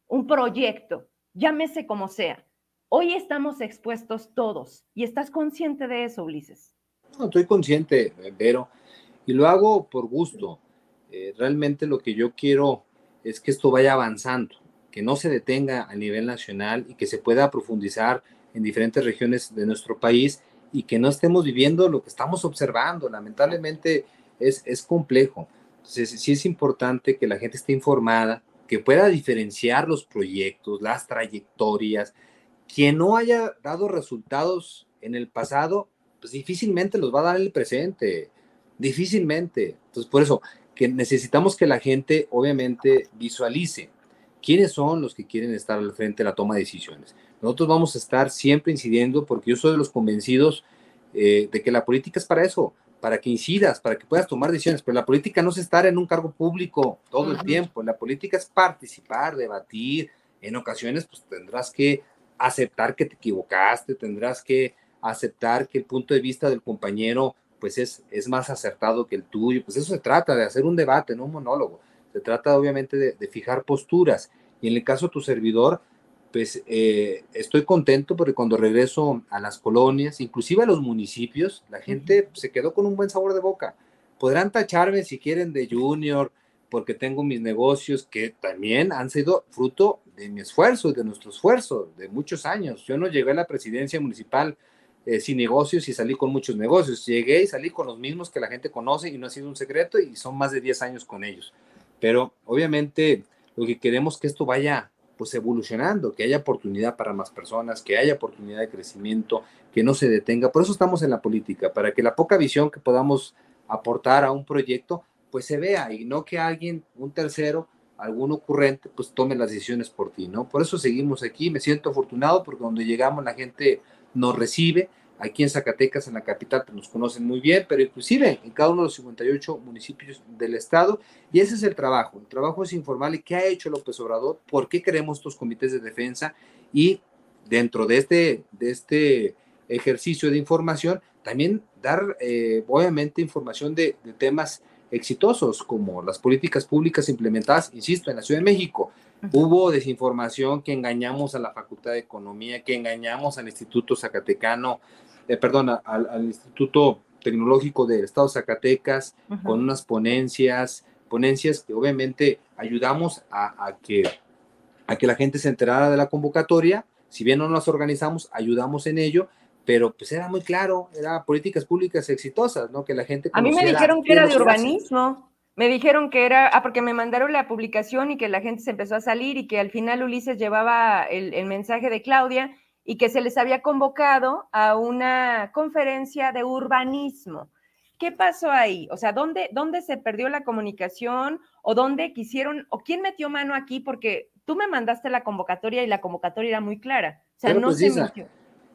Speaker 1: un proyecto, llámese como sea. Hoy estamos expuestos todos y estás consciente de eso, Ulises.
Speaker 2: No, estoy consciente, pero y lo hago por gusto. Eh, realmente lo que yo quiero es que esto vaya avanzando, que no se detenga a nivel nacional y que se pueda profundizar en diferentes regiones de nuestro país y que no estemos viviendo lo que estamos observando. Lamentablemente es, es complejo. Entonces, sí es importante que la gente esté informada, que pueda diferenciar los proyectos, las trayectorias. Quien no haya dado resultados en el pasado, pues difícilmente los va a dar en el presente. Difícilmente. Entonces, por eso, que necesitamos que la gente obviamente visualice quiénes son los que quieren estar al frente de la toma de decisiones. Nosotros vamos a estar siempre incidiendo porque yo soy de los convencidos eh, de que la política es para eso, para que incidas, para que puedas tomar decisiones, pero la política no es estar en un cargo público todo el tiempo, la política es participar, debatir, en ocasiones pues tendrás que aceptar que te equivocaste, tendrás que aceptar que el punto de vista del compañero pues es, es más acertado que el tuyo, pues eso se trata de hacer un debate, no un monólogo, se trata obviamente de, de fijar posturas. Y en el caso de tu servidor, pues eh, estoy contento porque cuando regreso a las colonias, inclusive a los municipios, la gente se quedó con un buen sabor de boca. Podrán tacharme si quieren de junior, porque tengo mis negocios que también han sido fruto de mi esfuerzo, de nuestro esfuerzo, de muchos años. Yo no llegué a la presidencia municipal eh, sin negocios y salí con muchos negocios. Llegué y salí con los mismos que la gente conoce y no ha sido un secreto y son más de 10 años con ellos. Pero obviamente lo que queremos es que esto vaya pues evolucionando, que haya oportunidad para más personas, que haya oportunidad de crecimiento, que no se detenga. Por eso estamos en la política, para que la poca visión que podamos aportar a un proyecto, pues se vea y no que alguien, un tercero, algún ocurrente, pues tome las decisiones por ti, ¿no? Por eso seguimos aquí, me siento afortunado porque cuando llegamos la gente nos recibe, aquí en Zacatecas, en la capital, pues nos conocen muy bien, pero inclusive en cada uno de los 58 municipios del estado, y ese es el trabajo, el trabajo es informal y qué ha hecho López Obrador, por qué queremos estos comités de defensa y dentro de este, de este ejercicio de información, también dar eh, obviamente información de, de temas exitosos como las políticas públicas implementadas, insisto, en la Ciudad de México. Hubo desinformación que engañamos a la Facultad de Economía, que engañamos al Instituto Zacatecano, eh, perdón, al, Instituto Tecnológico del Estado de Zacatecas, con unas ponencias, ponencias que obviamente ayudamos a, que, a que la gente se enterara de la convocatoria. Si bien no nos organizamos, ayudamos en ello, pero pues era muy claro, era políticas públicas exitosas, ¿no? Que la gente...
Speaker 1: A mí me dijeron que era de urbanismo. Me dijeron que era, ah, porque me mandaron la publicación y que la gente se empezó a salir y que al final Ulises llevaba el, el mensaje de Claudia y que se les había convocado a una conferencia de urbanismo. ¿Qué pasó ahí? O sea, ¿dónde, ¿dónde se perdió la comunicación o dónde quisieron o quién metió mano aquí? Porque tú me mandaste la convocatoria y la convocatoria era muy clara. O sea, no
Speaker 2: pues, se.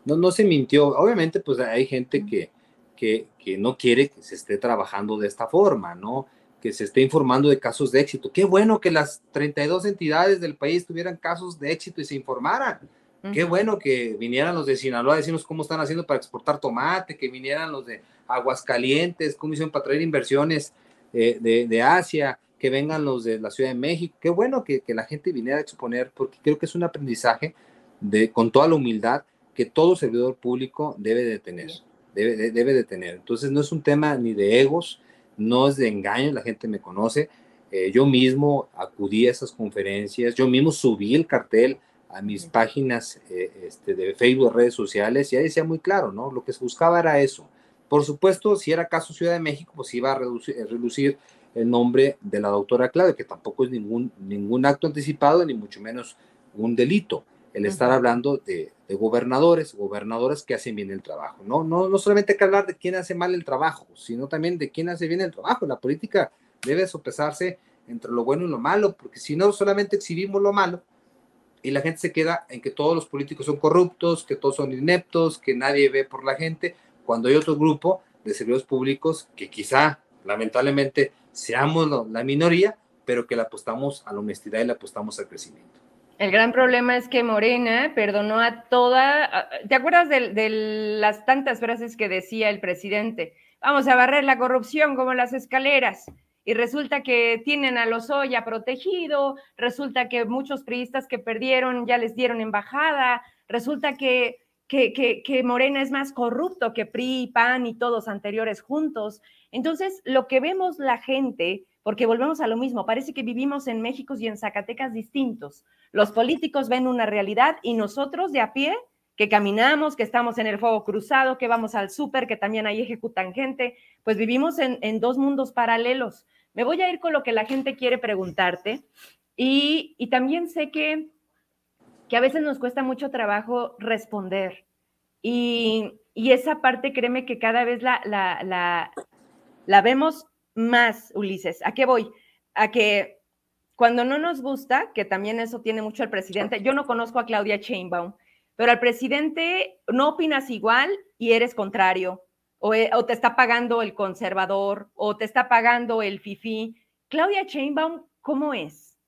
Speaker 2: No, no se mintió. Obviamente, pues hay gente que, que, que no quiere que se esté trabajando de esta forma, ¿no? que se esté informando de casos de éxito. Qué bueno que las 32 entidades del país tuvieran casos de éxito y se informaran. Qué bueno que vinieran los de Sinaloa a decirnos cómo están haciendo para exportar tomate, que vinieran los de Aguascalientes, cómo hicieron para traer inversiones eh, de, de, Asia, que vengan los de la Ciudad de México. Qué bueno que, que, la gente viniera a exponer, porque creo que es un aprendizaje de, con toda la humildad que todo servidor público debe de tener, debe, debe de tener. Entonces no es un tema ni de egos, no es de engaño, la gente me conoce. Eh, yo mismo acudí a esas conferencias, yo mismo subí el cartel a mis páginas eh, este, de Facebook, redes sociales, y ahí decía muy claro, ¿no? Lo que se buscaba era eso. Por supuesto, si era caso Ciudad de México, pues iba a reducir, a reducir el nombre de la doctora Claudia, que tampoco es ningún, ningún acto anticipado, ni mucho menos un delito. El estar hablando de, de, gobernadores, gobernadoras que hacen bien el trabajo. ¿no? No, no solamente hay que hablar de quién hace mal el trabajo, sino también de quién hace bien el trabajo. La política debe sopesarse entre lo bueno y lo malo, porque si no solamente exhibimos lo malo, y la gente se queda en que todos los políticos son corruptos, que todos son ineptos, que nadie ve por la gente, cuando hay otro grupo de servidores públicos que quizá, lamentablemente, seamos la minoría, pero que le apostamos a la honestidad y le apostamos al crecimiento.
Speaker 1: El gran problema es que Morena perdonó a toda, ¿te acuerdas de, las tantas frases que decía el presidente? Vamos a barrer la corrupción como las escaleras y resulta que tienen a Lozoya protegido, resulta que muchos priistas que perdieron ya les dieron embajada, resulta que, que, que, Morena es más corrupto que PRI, PAN y todos anteriores juntos. Entonces, lo que vemos la gente, porque volvemos a lo mismo, parece que vivimos en México y en Zacatecas distintos. Los políticos ven una realidad y nosotros de a pie que caminamos, que estamos en el fuego cruzado, que vamos al súper, que también ahí ejecutan gente, pues vivimos en, dos mundos paralelos. Me voy a ir con lo que la gente quiere preguntarte y, y también sé que, que, a veces nos cuesta mucho trabajo responder y, y esa parte, créeme que cada vez la, la, la, la vemos más, Ulises. ¿A qué voy? A que cuando no nos gusta, que también eso tiene mucho el presidente, yo no conozco a Claudia Sheinbaum, pero al presidente no opinas igual y eres contrario, eh, o, te está pagando el conservador, o te está pagando el FIFI. Claudia Chainbaum, ¿cómo es?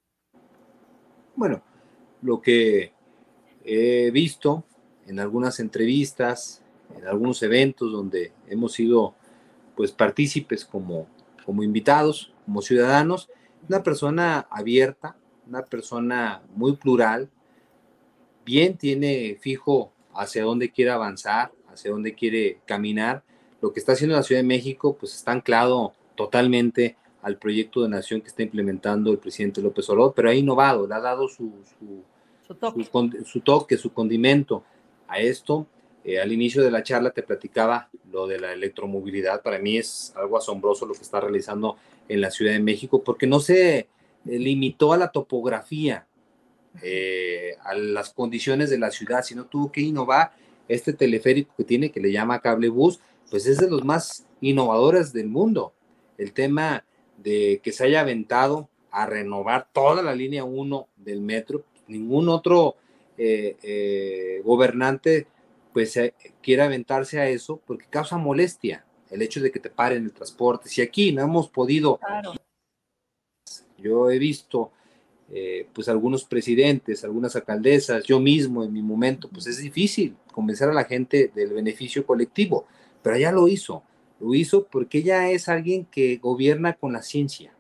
Speaker 2: Bueno, lo que he visto en algunas entrevistas, en algunos eventos donde hemos sido pues partícipes como, como invitados, como ciudadanos, una persona abierta, una persona muy plural, bien tiene fijo hacia dónde quiere avanzar, hacia dónde quiere caminar. Lo que está haciendo la Ciudad de México, pues está anclado totalmente al proyecto de nación que está implementando el presidente López Obrador, pero ha innovado, le ha dado su, su, toque. su, condimento a esto. Eh, al inicio de la charla te platicaba lo de la electromovilidad. Para mí es algo asombroso lo que está realizando en la Ciudad de México porque no se eh, limitó a la topografía, eh, a las condiciones de la ciudad, sino tuvo que innovar este teleférico que tiene, que le llama cable bus, pues es de los más innovadores del mundo. El tema de que se haya aventado a renovar toda la línea 1 del metro, ningún otro gobernante pues eh, quiere aventarse a eso porque causa molestia el hecho de que te paren el transporte. Si aquí no hemos podido, yo he visto eh, pues algunos presidentes, algunas alcaldesas, yo mismo en mi momento, pues es difícil convencer a la gente del beneficio colectivo, pero ella lo hizo, lo hizo porque ella es alguien que gobierna con la ciencia,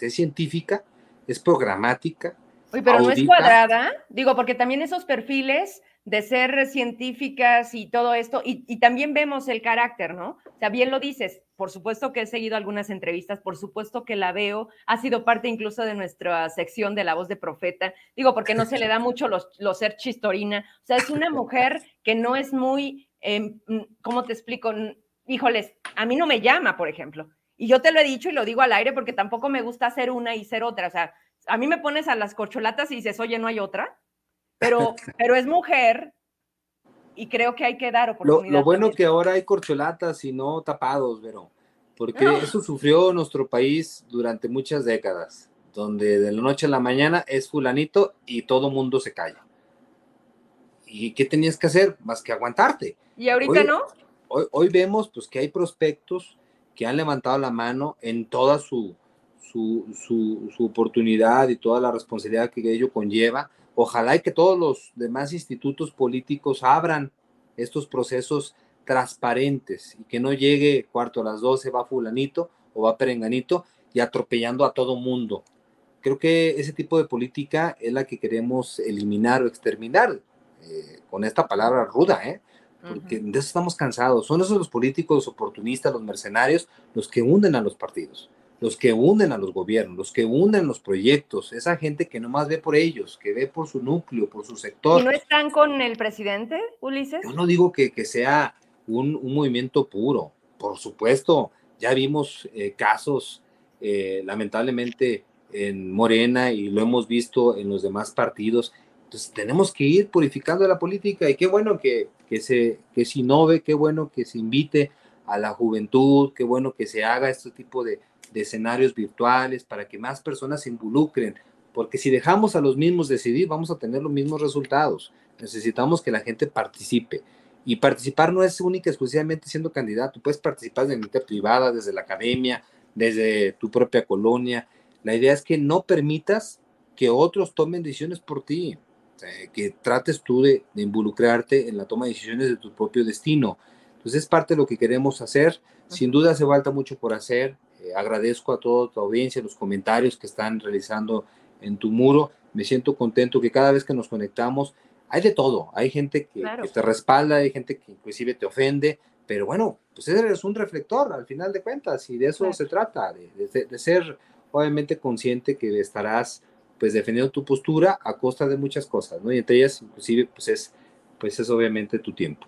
Speaker 2: es científica, es programática.
Speaker 1: Uy, pero no es cuadrada, digo, porque también esos perfiles de ser científicas y todo esto, y, también vemos el carácter, ¿no? O sea, bien lo dices, por supuesto que he seguido algunas entrevistas, por supuesto que la veo, ha sido parte incluso de nuestra sección de La Voz de Profeta, digo, porque no se le da mucho los, ser chistorina, o sea, es una mujer que no es muy, em, ¿cómo te explico? Híjoles, a mí no me llama, por ejemplo, y yo te lo he dicho y lo digo al aire porque tampoco me gusta hacer una y ser otra, o sea, a mí me pones a las corcholatas y dices, oye, no hay otra, pero, pero es mujer y creo que hay que dar
Speaker 2: oportunidad. Lo, bueno que ahora hay corcholatas y no tapados, pero porque eso sufrió nuestro país durante muchas décadas, donde de la noche a la mañana es fulanito y todo mundo se calla. ¿Y qué tenías que hacer? Más que aguantarte.
Speaker 1: ¿Y ahorita no?
Speaker 2: Hoy, hoy, vemos pues que hay prospectos que han levantado la mano en toda su, su, su, su oportunidad y toda la responsabilidad que ello conlleva Ojalá y que todos los demás institutos políticos abran estos procesos transparentes y que no llegue cuarto a las 12 va fulanito o va perenganito y atropellando a todo mundo. Creo que ese tipo de política es la que queremos eliminar o exterminar eh, con esta palabra ruda, ¿eh? porque de eso estamos cansados. Son esos los políticos oportunistas, los mercenarios, los que hunden a los partidos los que unen a los gobiernos, los que unen los proyectos, esa gente que nomás ve por ellos, que ve por su núcleo, por su sector.
Speaker 1: ¿Y no están con el presidente, Ulises?
Speaker 2: Yo no digo que, que sea un, un, movimiento puro, por supuesto, ya vimos eh, casos, eh, lamentablemente, en Morena y lo hemos visto en los demás partidos. Entonces tenemos que ir purificando la política y qué bueno que, que, se, que se innove, qué bueno que se invite a la juventud, qué bueno que se haga este tipo de, de escenarios virtuales para que más personas se involucren, porque si dejamos a los mismos decidir, vamos a tener los mismos resultados. Necesitamos que la gente participe. Y participar no es única exclusivamente siendo candidato, puedes participar de la privada, desde la academia, desde tu propia colonia. La idea es que no permitas que otros tomen decisiones por ti, que trates tú de, de, involucrarte en la toma de decisiones de tu propio destino. Entonces es parte de lo que queremos hacer. Sin duda hace falta mucho por hacer. Eh, agradezco a toda tu audiencia los comentarios que están realizando en tu muro. Me siento contento que cada vez que nos conectamos hay de todo. Hay gente que, te respalda, hay gente que inclusive te ofende, pero bueno, pues eres un reflector al final de cuentas y de eso se trata, de, ser obviamente consciente que estarás pues defendiendo tu postura a costa de muchas cosas, ¿no? Y entre ellas inclusive pues es, pues es obviamente tu tiempo.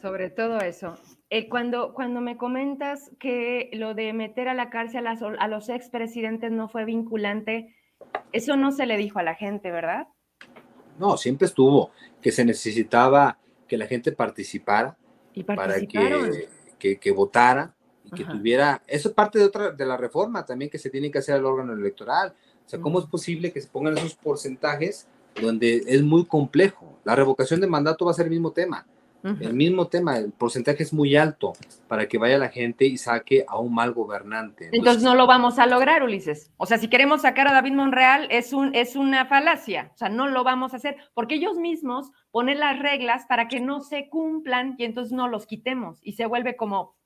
Speaker 1: Sobre todo eso. Eh, cuando, cuando me comentas que lo de meter a la cárcel a, a los expresidentes no fue vinculante, eso no se le dijo a la gente, ¿verdad?
Speaker 2: No, siempre estuvo, que se necesitaba que la gente participara ¿Y para que, que, que, votara y que tuviera, eso es parte de otra, de la reforma también que se tiene que hacer al órgano electoral. O sea, ¿cómo es posible que se pongan esos porcentajes donde es muy complejo? La revocación de mandato va a ser el mismo tema el mismo tema, el porcentaje es muy alto para que vaya la gente y saque a un mal gobernante.
Speaker 1: Entonces, no lo vamos a lograr, Ulises. O sea, si queremos sacar a David Monreal es, un, es una falacia. O sea, no lo vamos a hacer porque ellos mismos ponen las reglas para que no se cumplan y entonces no los quitemos y se vuelve como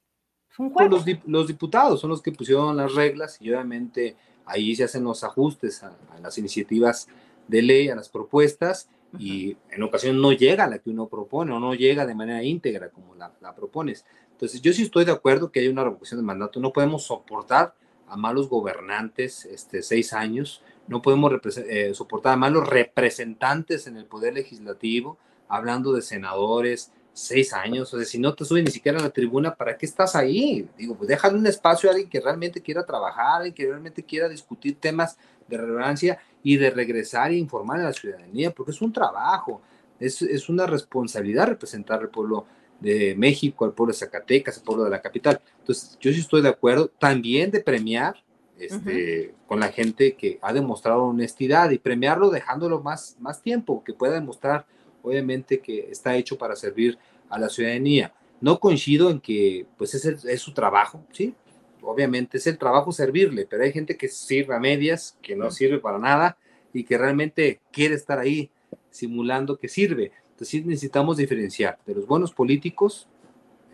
Speaker 1: un
Speaker 2: pues juego. los, diputados son los que pusieron las reglas y obviamente ahí se hacen los ajustes a las iniciativas de ley, a las propuestas y en ocasiones no llega a la que uno propone o no llega de manera íntegra como la, propones. Entonces, yo sí estoy de acuerdo que hay una revocación de mandato. No podemos soportar a malos gobernantes este, seis años, no podemos eh, soportar a malos representantes en el poder legislativo, hablando de senadores, seis años, o sea, si no te sube ni siquiera a la tribuna, ¿para qué estás ahí? Digo, pues déjale un espacio a alguien que realmente quiera trabajar, alguien que realmente quiera discutir temas de relevancia y de regresar e informar a la ciudadanía, porque es un trabajo, es, es una responsabilidad representar al pueblo de México, al pueblo de Zacatecas, al pueblo de la capital. Entonces, yo sí estoy de acuerdo también de premiar este, con la gente que ha demostrado honestidad y premiarlo dejándolo más, más tiempo, que pueda demostrar obviamente que está hecho para servir a la ciudadanía. No coincido en que pues es, es su trabajo, ¿sí? Obviamente es el trabajo servirle, pero hay gente que sirve a medias, que no sirve para nada y que realmente quiere estar ahí simulando que sirve. Entonces necesitamos diferenciar de los buenos políticos,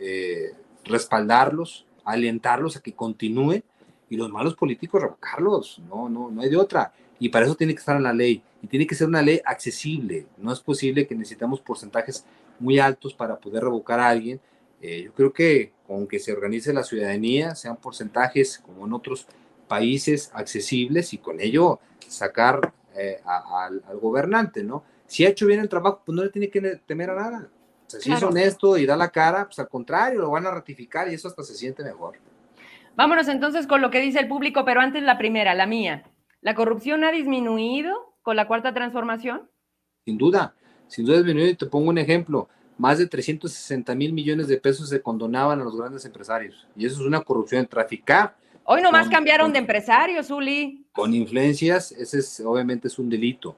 Speaker 2: eh, respaldarlos, alentarlos a que continúen y los malos políticos revocarlos. No, no, no hay de otra. Y para eso tiene que estar en la ley. Y tiene que ser una ley accesible. No es posible que necesitamos porcentajes muy altos para poder revocar a alguien. Eh, yo creo que con que se organice la ciudadanía, sean porcentajes como en otros países accesibles y con ello sacar eh, al, gobernante, ¿no? Si ha hecho bien el trabajo, pues no le tiene que temer a nada. O sea, si es honesto y da la cara, pues al contrario, lo van a ratificar y eso hasta se siente mejor.
Speaker 1: Vámonos entonces con lo que dice el público, pero antes la primera, la mía. ¿La corrupción ha disminuido con la cuarta transformación?
Speaker 2: Sin duda, sin duda ha disminuido. Te pongo un ejemplo. Más de 360 mil millones de pesos se condonaban a los grandes empresarios. Y eso es una corrupción traficar.
Speaker 1: Hoy nomás cambiaron de empresarios, Uli.
Speaker 2: Con influencias, ese es, obviamente es un delito.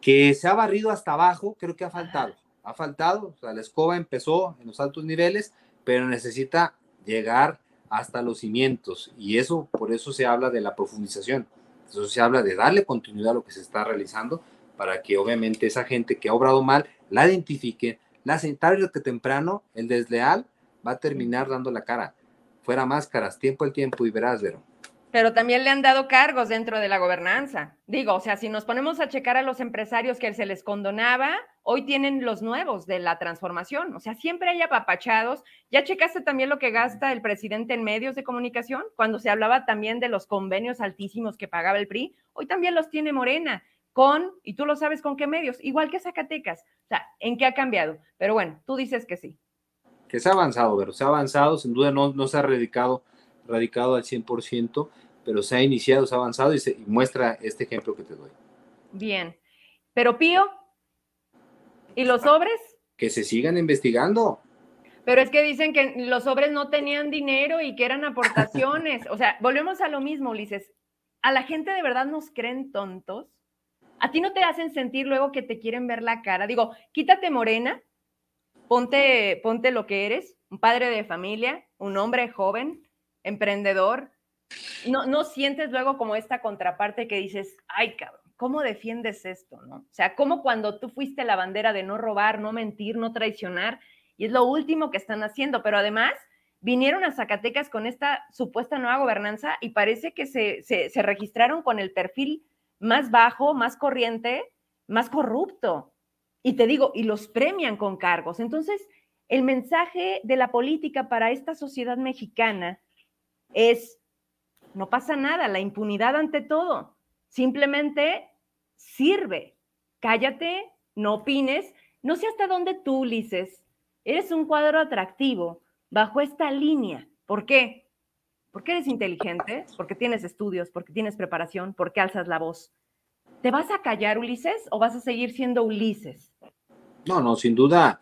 Speaker 2: Que se ha barrido hasta abajo, creo que ha faltado. Ha faltado, o sea, la escoba empezó en los altos niveles, pero necesita llegar hasta los cimientos. Y eso, por eso se habla de la profundización. Entonces se habla de darle continuidad a lo que se está realizando para que obviamente esa gente que ha obrado mal la identifique, la tarde que temprano el desleal va a terminar dando la cara. Fuera máscaras, tiempo el tiempo y verás, Vero.
Speaker 1: Pero también le han dado cargos dentro de la gobernanza. Digo, o sea, si nos ponemos a checar a los empresarios que se les condonaba, hoy tienen los nuevos de la transformación. O sea, siempre hay apapachados. ¿Ya checaste también lo que gasta el presidente en medios de comunicación? Cuando se hablaba también de los convenios altísimos que pagaba el PRI, hoy también los tiene Morena con, y tú lo sabes con qué medios, igual que Zacatecas. O sea, ¿en qué ha cambiado? Pero bueno, tú dices que sí.
Speaker 2: Que se ha avanzado, pero se ha avanzado, sin duda no, no se ha radicado, radicado al 100%, pero se ha iniciado, se ha avanzado y, se, muestra este ejemplo que te doy.
Speaker 1: Bien, pero Pío, ¿y los sobres?
Speaker 2: Que se sigan investigando.
Speaker 1: Pero es que dicen que los sobres no tenían dinero y que eran aportaciones. o sea, volvemos a lo mismo, Ulises. ¿A la gente de verdad nos creen tontos? ¿A ti no te hacen sentir luego que te quieren ver la cara? Digo, quítate morena, ponte, ponte lo que eres, un padre de familia, un hombre joven, emprendedor, no, no sientes luego como esta contraparte que dices, ay, cabrón, ¿cómo defiendes esto? ¿no? O sea, como cuando tú fuiste la bandera de no robar, no mentir, no traicionar, y es lo último que están haciendo, pero además vinieron a Zacatecas con esta supuesta nueva gobernanza y parece que se, se registraron con el perfil más bajo, más corriente, más corrupto. Y te digo, y los premian con cargos. Entonces, el mensaje de la política para esta sociedad mexicana es no pasa nada, la impunidad ante todo. Simplemente sirve. Cállate, no opines. No sé hasta dónde tú, Ulises, eres un cuadro atractivo bajo esta línea. ¿Por qué? Porque eres inteligente, porque tienes estudios, porque tienes preparación, porque alzas la voz. ¿Te vas a callar, Ulises, o vas a seguir siendo Ulises?
Speaker 2: No, no, sin duda,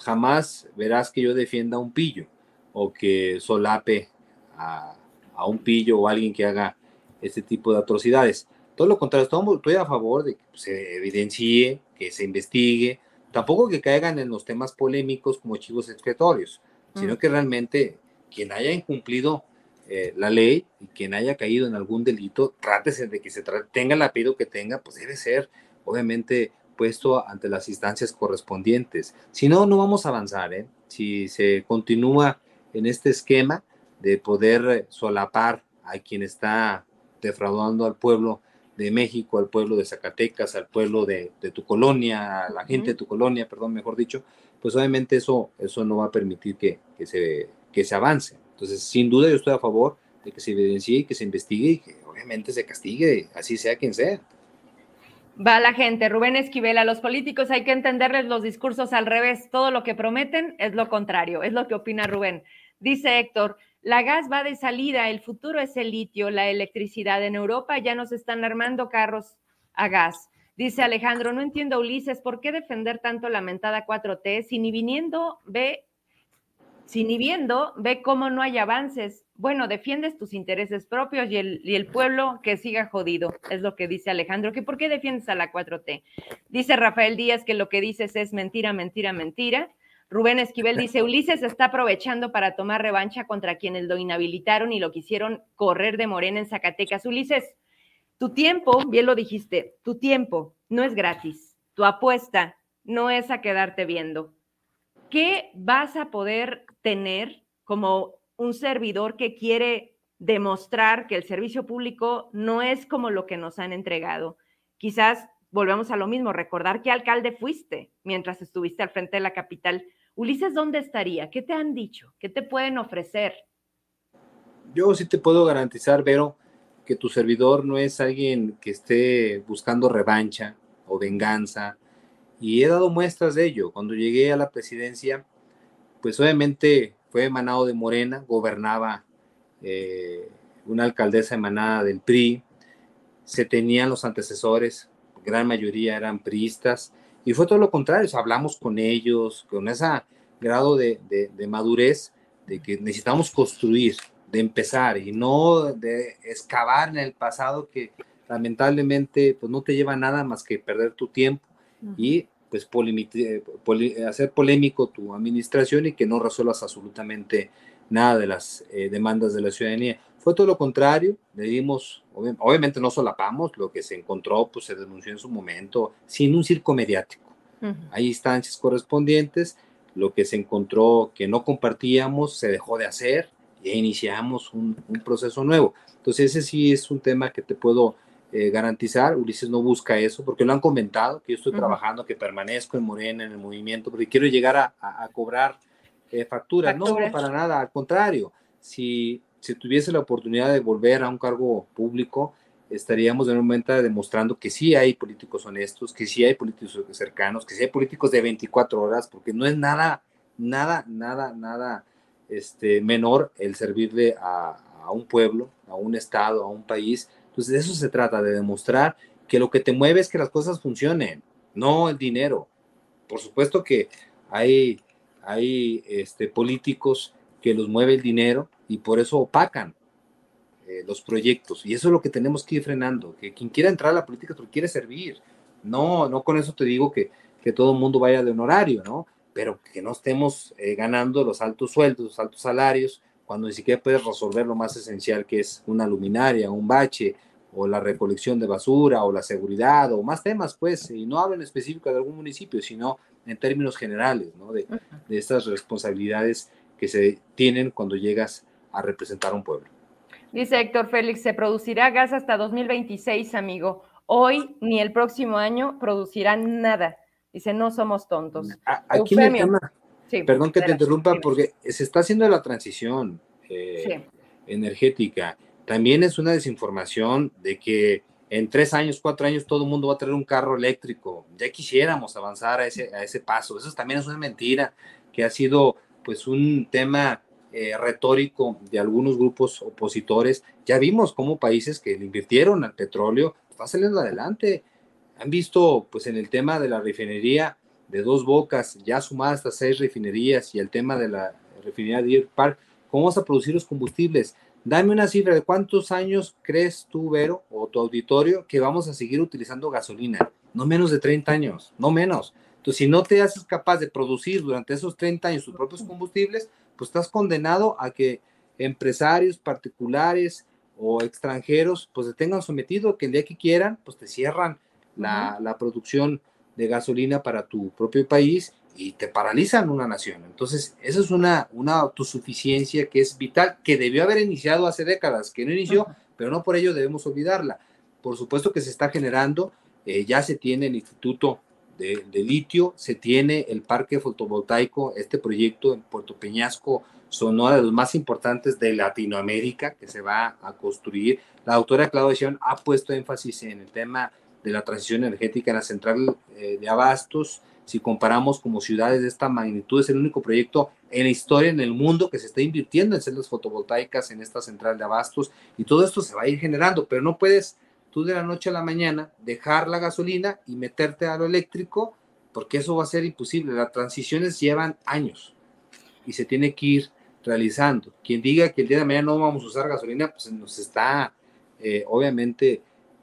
Speaker 2: jamás verás que yo defienda a un pillo o que solape a, a un pillo o alguien que haga este tipo de atrocidades. Todo lo contrario, estoy a favor de que se evidencie, que se investigue, tampoco que caigan en los temas polémicos como chivos expiatorios, sino mm. que realmente quien haya incumplido eh, la ley y quien haya caído en algún delito, trátese de que se tenga el apellido que tenga, pues debe ser obviamente puesto ante las instancias correspondientes. Si no, no vamos a avanzar. ¿eh? Si se continúa en este esquema, de poder solapar a quien está defraudando al pueblo de México, al pueblo de Zacatecas, al pueblo de, tu colonia, a la gente de tu colonia, perdón, mejor dicho, pues obviamente eso, eso no va a permitir que, se, que se avance. Entonces, sin duda yo estoy a favor de que se evidencie y que se investigue y que obviamente se castigue, así sea quien sea.
Speaker 1: Va la gente, Rubén Esquivel, a los políticos hay que entenderles los discursos al revés, todo lo que prometen es lo contrario, es lo que opina Rubén. Dice Héctor, la gas va de salida, el futuro es el litio, la electricidad. En Europa ya nos están armando carros a gas. Dice Alejandro, no entiendo Ulises, ¿por qué defender tanto la mentada 4T si ni viniendo ve, si ni viendo ve cómo no hay avances? Bueno, defiendes tus intereses propios y el, y el pueblo que siga jodido, es lo que dice Alejandro, que por qué defiendes a la 4T. Dice Rafael Díaz que lo que dices es mentira, mentira, mentira. Rubén Esquivel dice, Ulises está aprovechando para tomar revancha contra quienes lo inhabilitaron y lo quisieron correr de Morena en Zacatecas. Ulises, tu tiempo, bien lo dijiste, tu tiempo no es gratis. Tu apuesta no es a quedarte viendo. ¿Qué vas a poder tener como un servidor que quiere demostrar que el servicio público no es como lo que nos han entregado? Quizás volvemos a lo mismo, recordar qué alcalde fuiste mientras estuviste al frente de la capital. Ulises, ¿dónde estaría? ¿Qué te han dicho? ¿Qué te pueden ofrecer?
Speaker 2: Yo sí te puedo garantizar, Vero, que tu servidor no es alguien que esté buscando revancha o venganza. Y he dado muestras de ello. Cuando llegué a la presidencia, pues obviamente fue emanado de Morena, gobernaba eh, una alcaldesa emanada del PRI, se tenían los antecesores, gran mayoría eran priistas, y fue todo lo contrario, hablamos con ellos, con ese grado de, de madurez, de que necesitamos construir, de empezar y no de excavar en el pasado que lamentablemente pues no te lleva nada más que perder tu tiempo y pues hacer polémico tu administración y que no resuelvas absolutamente nada de las eh, demandas de la ciudadanía. Fue todo lo contrario, le dimos, obviamente no solapamos, lo que se encontró pues se denunció en su momento, sin un circo mediático. Hay instancias correspondientes, lo que se encontró que no compartíamos se dejó de hacer, e iniciamos un, proceso nuevo. Entonces ese sí es un tema que te puedo eh, garantizar. Ulises no busca eso porque lo han comentado, que yo estoy trabajando, que permanezco en Morena, en el movimiento, porque quiero llegar a, cobrar eh, facturas. No, para nada, al contrario. Si, si tuviese la oportunidad de volver a un cargo público, estaríamos en un momento demostrando que sí hay políticos honestos, que sí hay políticos cercanos, que sí hay políticos de 24 horas, porque no es nada, nada, nada, nada este, menor el servirle a, un pueblo, a un estado, a un país. Entonces de eso se trata, de demostrar que lo que te mueve es que las cosas funcionen, no el dinero. Por supuesto que hay, hay este, políticos que los mueve el dinero y por eso opacan eh, los proyectos. Y eso es lo que tenemos que ir frenando, que quien quiera entrar a la política, tú quiere servir. No, no con eso te digo que, que todo el mundo vaya de honorario, ¿no? pero que no estemos eh, ganando los altos sueldos, los altos salarios, cuando ni siquiera puedes resolver lo más esencial que es una luminaria, un bache, o la recolección de basura, o la seguridad, o más temas, pues, y no hablo en específico de algún municipio, sino en términos generales, ¿no? De, de estas responsabilidades que se tienen cuando llegas a representar a un pueblo.
Speaker 1: Dice Héctor Félix, se producirá gas hasta 2026, amigo. Hoy ni el próximo año producirán nada. Dice, no somos tontos.
Speaker 2: Aquí el tema, perdón que te interrumpa, porque se está haciendo la transición eh, energética. También es una desinformación de que en tres años, cuatro años, todo el mundo va a tener un carro eléctrico. Ya quisiéramos avanzar a ese, a ese paso. Eso también es una mentira que ha sido pues un tema eh, retórico de algunos grupos opositores. Ya vimos cómo países que le invirtieron al petróleo están saliendo adelante han visto, pues en el tema de la refinería de dos bocas, ya sumadas estas seis refinerías y el tema de la refinería de Deer Park, ¿cómo vas a producir los combustibles? Dame una cifra de cuántos años crees tú, Vero, o tu auditorio, que vamos a seguir utilizando gasolina. No menos de 30 años, no menos. Entonces, si no te haces capaz de producir durante esos 30 años tus propios combustibles, pues estás condenado a que empresarios particulares o extranjeros, pues te tengan sometido, que el día que quieran, pues te cierran la, producción de gasolina para tu propio país y te paralizan una nación. Entonces, esa es una, una autosuficiencia que es vital, que debió haber iniciado hace décadas, que no inició, pero no por ello debemos olvidarla. Por supuesto que se está generando, eh, ya se tiene el Instituto de, Litio, se tiene el Parque Fotovoltaico, este proyecto en Puerto Peñasco, Sonora, de los más importantes de Latinoamérica, que se va a construir. La doctora Claudia Sion ha puesto énfasis en el tema de la transición energética en la central eh, de abastos. Si comparamos como ciudades de esta magnitud, es el único proyecto en la historia, en el mundo, que se está invirtiendo en celdas fotovoltaicas en esta central de abastos y todo esto se va a ir generando, pero no puedes tú de la noche a la mañana dejar la gasolina y meterte a lo eléctrico, porque eso va a ser imposible. Las transiciones llevan años y se tiene que ir realizando. Quien diga que el día de mañana no vamos a usar gasolina, pues nos está eh, obviamente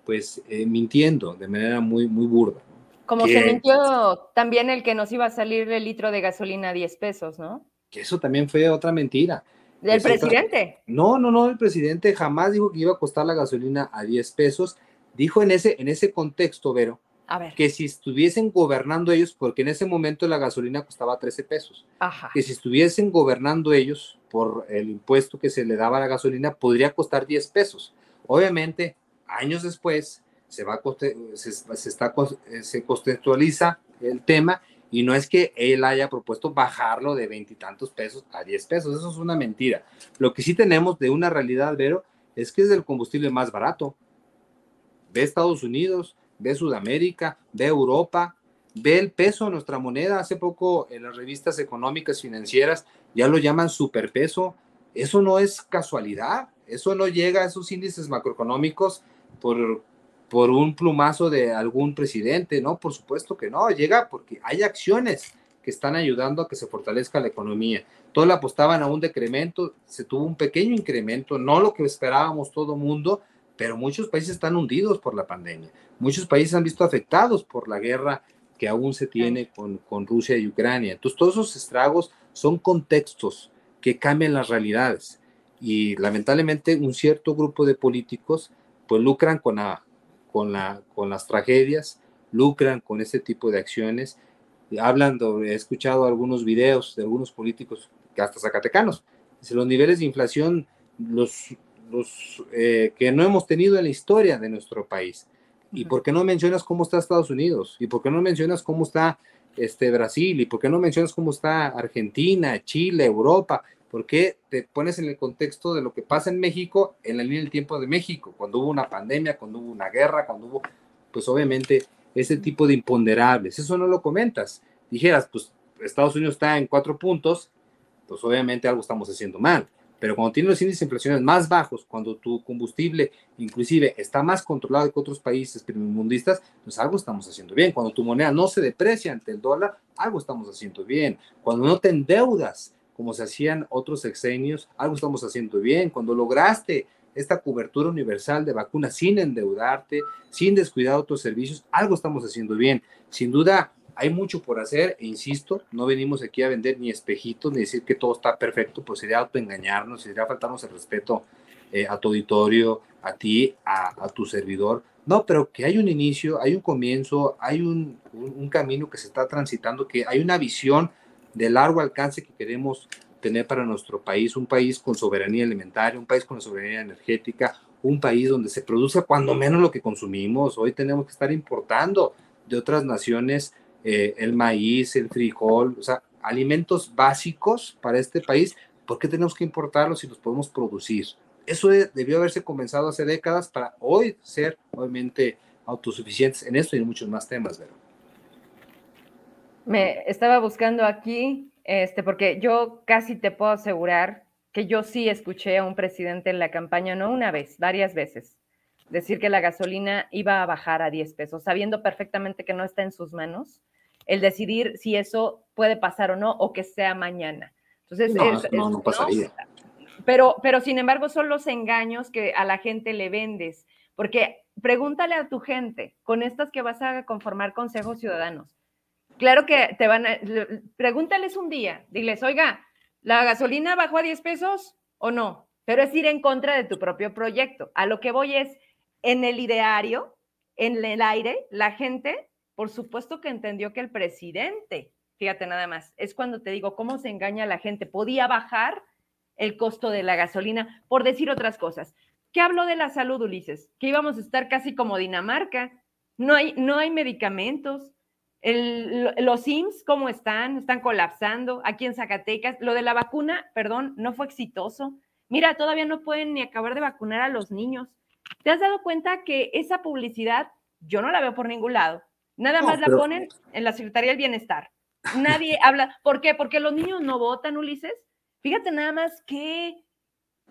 Speaker 2: pues eh, mintiendo de manera muy, muy burda.
Speaker 1: Como se mintió también el que nos iba a salir el litro de gasolina a 10 pesos, ¿no?
Speaker 2: Que eso también fue otra mentira.
Speaker 1: ¿Del presidente?
Speaker 2: No, no, no, el presidente jamás dijo que iba a costar la gasolina a 10 pesos. Dijo en ese, en ese contexto, Vero, que si estuviesen gobernando ellos, porque en ese momento la gasolina costaba 13 pesos, que si estuviesen gobernando ellos por el impuesto que se le daba a la gasolina, podría costar 10 pesos. Obviamente, años después, se, va se, se, está, se contextualiza el tema y no es que él haya propuesto bajarlo de veintitantos pesos a 10 pesos, eso es una mentira. Lo que sí tenemos de una realidad, Vero, es que es el combustible más barato. Ve Estados Unidos, ve Sudamérica, ve Europa, ve el peso de nuestra moneda. Hace poco en las revistas económicas financieras ya lo llaman superpeso. Eso no es casualidad, eso no llega a esos índices macroeconómicos por, por un plumazo de algún presidente, ¿no? Por supuesto que no, llega porque hay acciones que están ayudando a que se fortalezca la economía. Todos le apostaban a un decremento, se tuvo un pequeño incremento, no lo que esperábamos todo mundo, pero muchos países están hundidos por la pandemia. Muchos países han visto afectados por la guerra que aún se tiene con, con Rusia y Ucrania. Entonces, todos esos estragos son contextos que cambian las realidades. Y lamentablemente un cierto grupo de políticos pues lucran con, la, con, la, con las tragedias, lucran con ese tipo de acciones. Hablan, he escuchado algunos videos de algunos políticos, hasta zacatecanos, los niveles de inflación los los eh, que no hemos tenido en la historia de nuestro país. ¿Y por qué no mencionas cómo está Estados Unidos? ¿Y por qué no mencionas cómo está este, Brasil? ¿Y por qué no mencionas cómo está Argentina, Chile, Europa? ¿Por qué te pones en el contexto de lo que pasa en México en la línea del tiempo de México? Cuando hubo una pandemia, cuando hubo una guerra, cuando hubo, pues obviamente, ese tipo de imponderables. Eso no lo comentas. Dijeras, pues Estados Unidos está en cuatro puntos, pues obviamente algo estamos haciendo mal. Pero cuando tienes los índices de inflación más bajos, cuando tu combustible inclusive está más controlado que otros países primermundistas, pues algo estamos haciendo bien. Cuando tu moneda no se deprecia ante el dólar, algo estamos haciendo bien. Cuando no te endeudas, como se hacían otros sexenios, algo estamos haciendo bien. Cuando lograste esta cobertura universal de vacunas sin endeudarte, sin descuidar otros servicios, algo estamos haciendo bien. Sin duda, hay mucho por hacer, e insisto, no venimos aquí a vender ni espejitos, ni decir que todo está perfecto, pues sería autoengañarnos, sería faltarnos el respeto eh, a tu auditorio, a ti, a, tu servidor. No, pero que hay un inicio, hay un comienzo, hay un, un, camino que se está transitando, que hay una visión de largo alcance que queremos tener para nuestro país, un país con soberanía alimentaria, un país con soberanía energética, un país donde se produce cuando menos lo que consumimos. Hoy tenemos que estar importando de otras naciones eh, el maíz, el frijol, o sea, alimentos básicos para este país, ¿por qué tenemos que importarlos si los podemos producir? Eso debió haberse comenzado hace décadas para hoy ser, obviamente, autosuficientes en esto y en muchos más temas, ¿verdad?
Speaker 1: Me estaba buscando aquí, este, porque yo casi te puedo asegurar que yo sí escuché a un presidente en la campaña, no una vez, varias veces, decir que la gasolina iba a bajar a 10 pesos, sabiendo perfectamente que no está en sus manos el decidir si eso puede pasar o no, o que sea mañana. Entonces,
Speaker 2: no, no, pasaría.
Speaker 1: Pero, pero sin embargo, son los engaños que a la gente le vendes, porque pregúntale a tu gente, con estas que vas a conformar consejos ciudadanos. Claro que te van a, pregúntales un día, diles, oiga, ¿la gasolina bajó a 10 pesos o no? Pero es ir en contra de tu propio proyecto. A lo que voy es, en el ideario, en el aire, la gente por supuesto que entendió que el presidente, fíjate nada más, es cuando te digo cómo se engaña a la gente, podía bajar el costo de la gasolina, por decir otras cosas. ¿Qué habló de la salud, Ulises? Que íbamos a estar casi como Dinamarca. No hay, no hay medicamentos. Los IMSS, ¿cómo están? Están colapsando. Aquí en Zacatecas, lo de la vacuna, perdón, no fue exitoso. Mira, todavía no pueden ni acabar de vacunar a los niños. ¿Te has dado cuenta que esa publicidad yo no la veo por ningún lado. Nada más la ponen en la Secretaría del Bienestar. Nadie habla. ¿Por qué? Porque los niños no votan, Ulises. Fíjate nada más qué,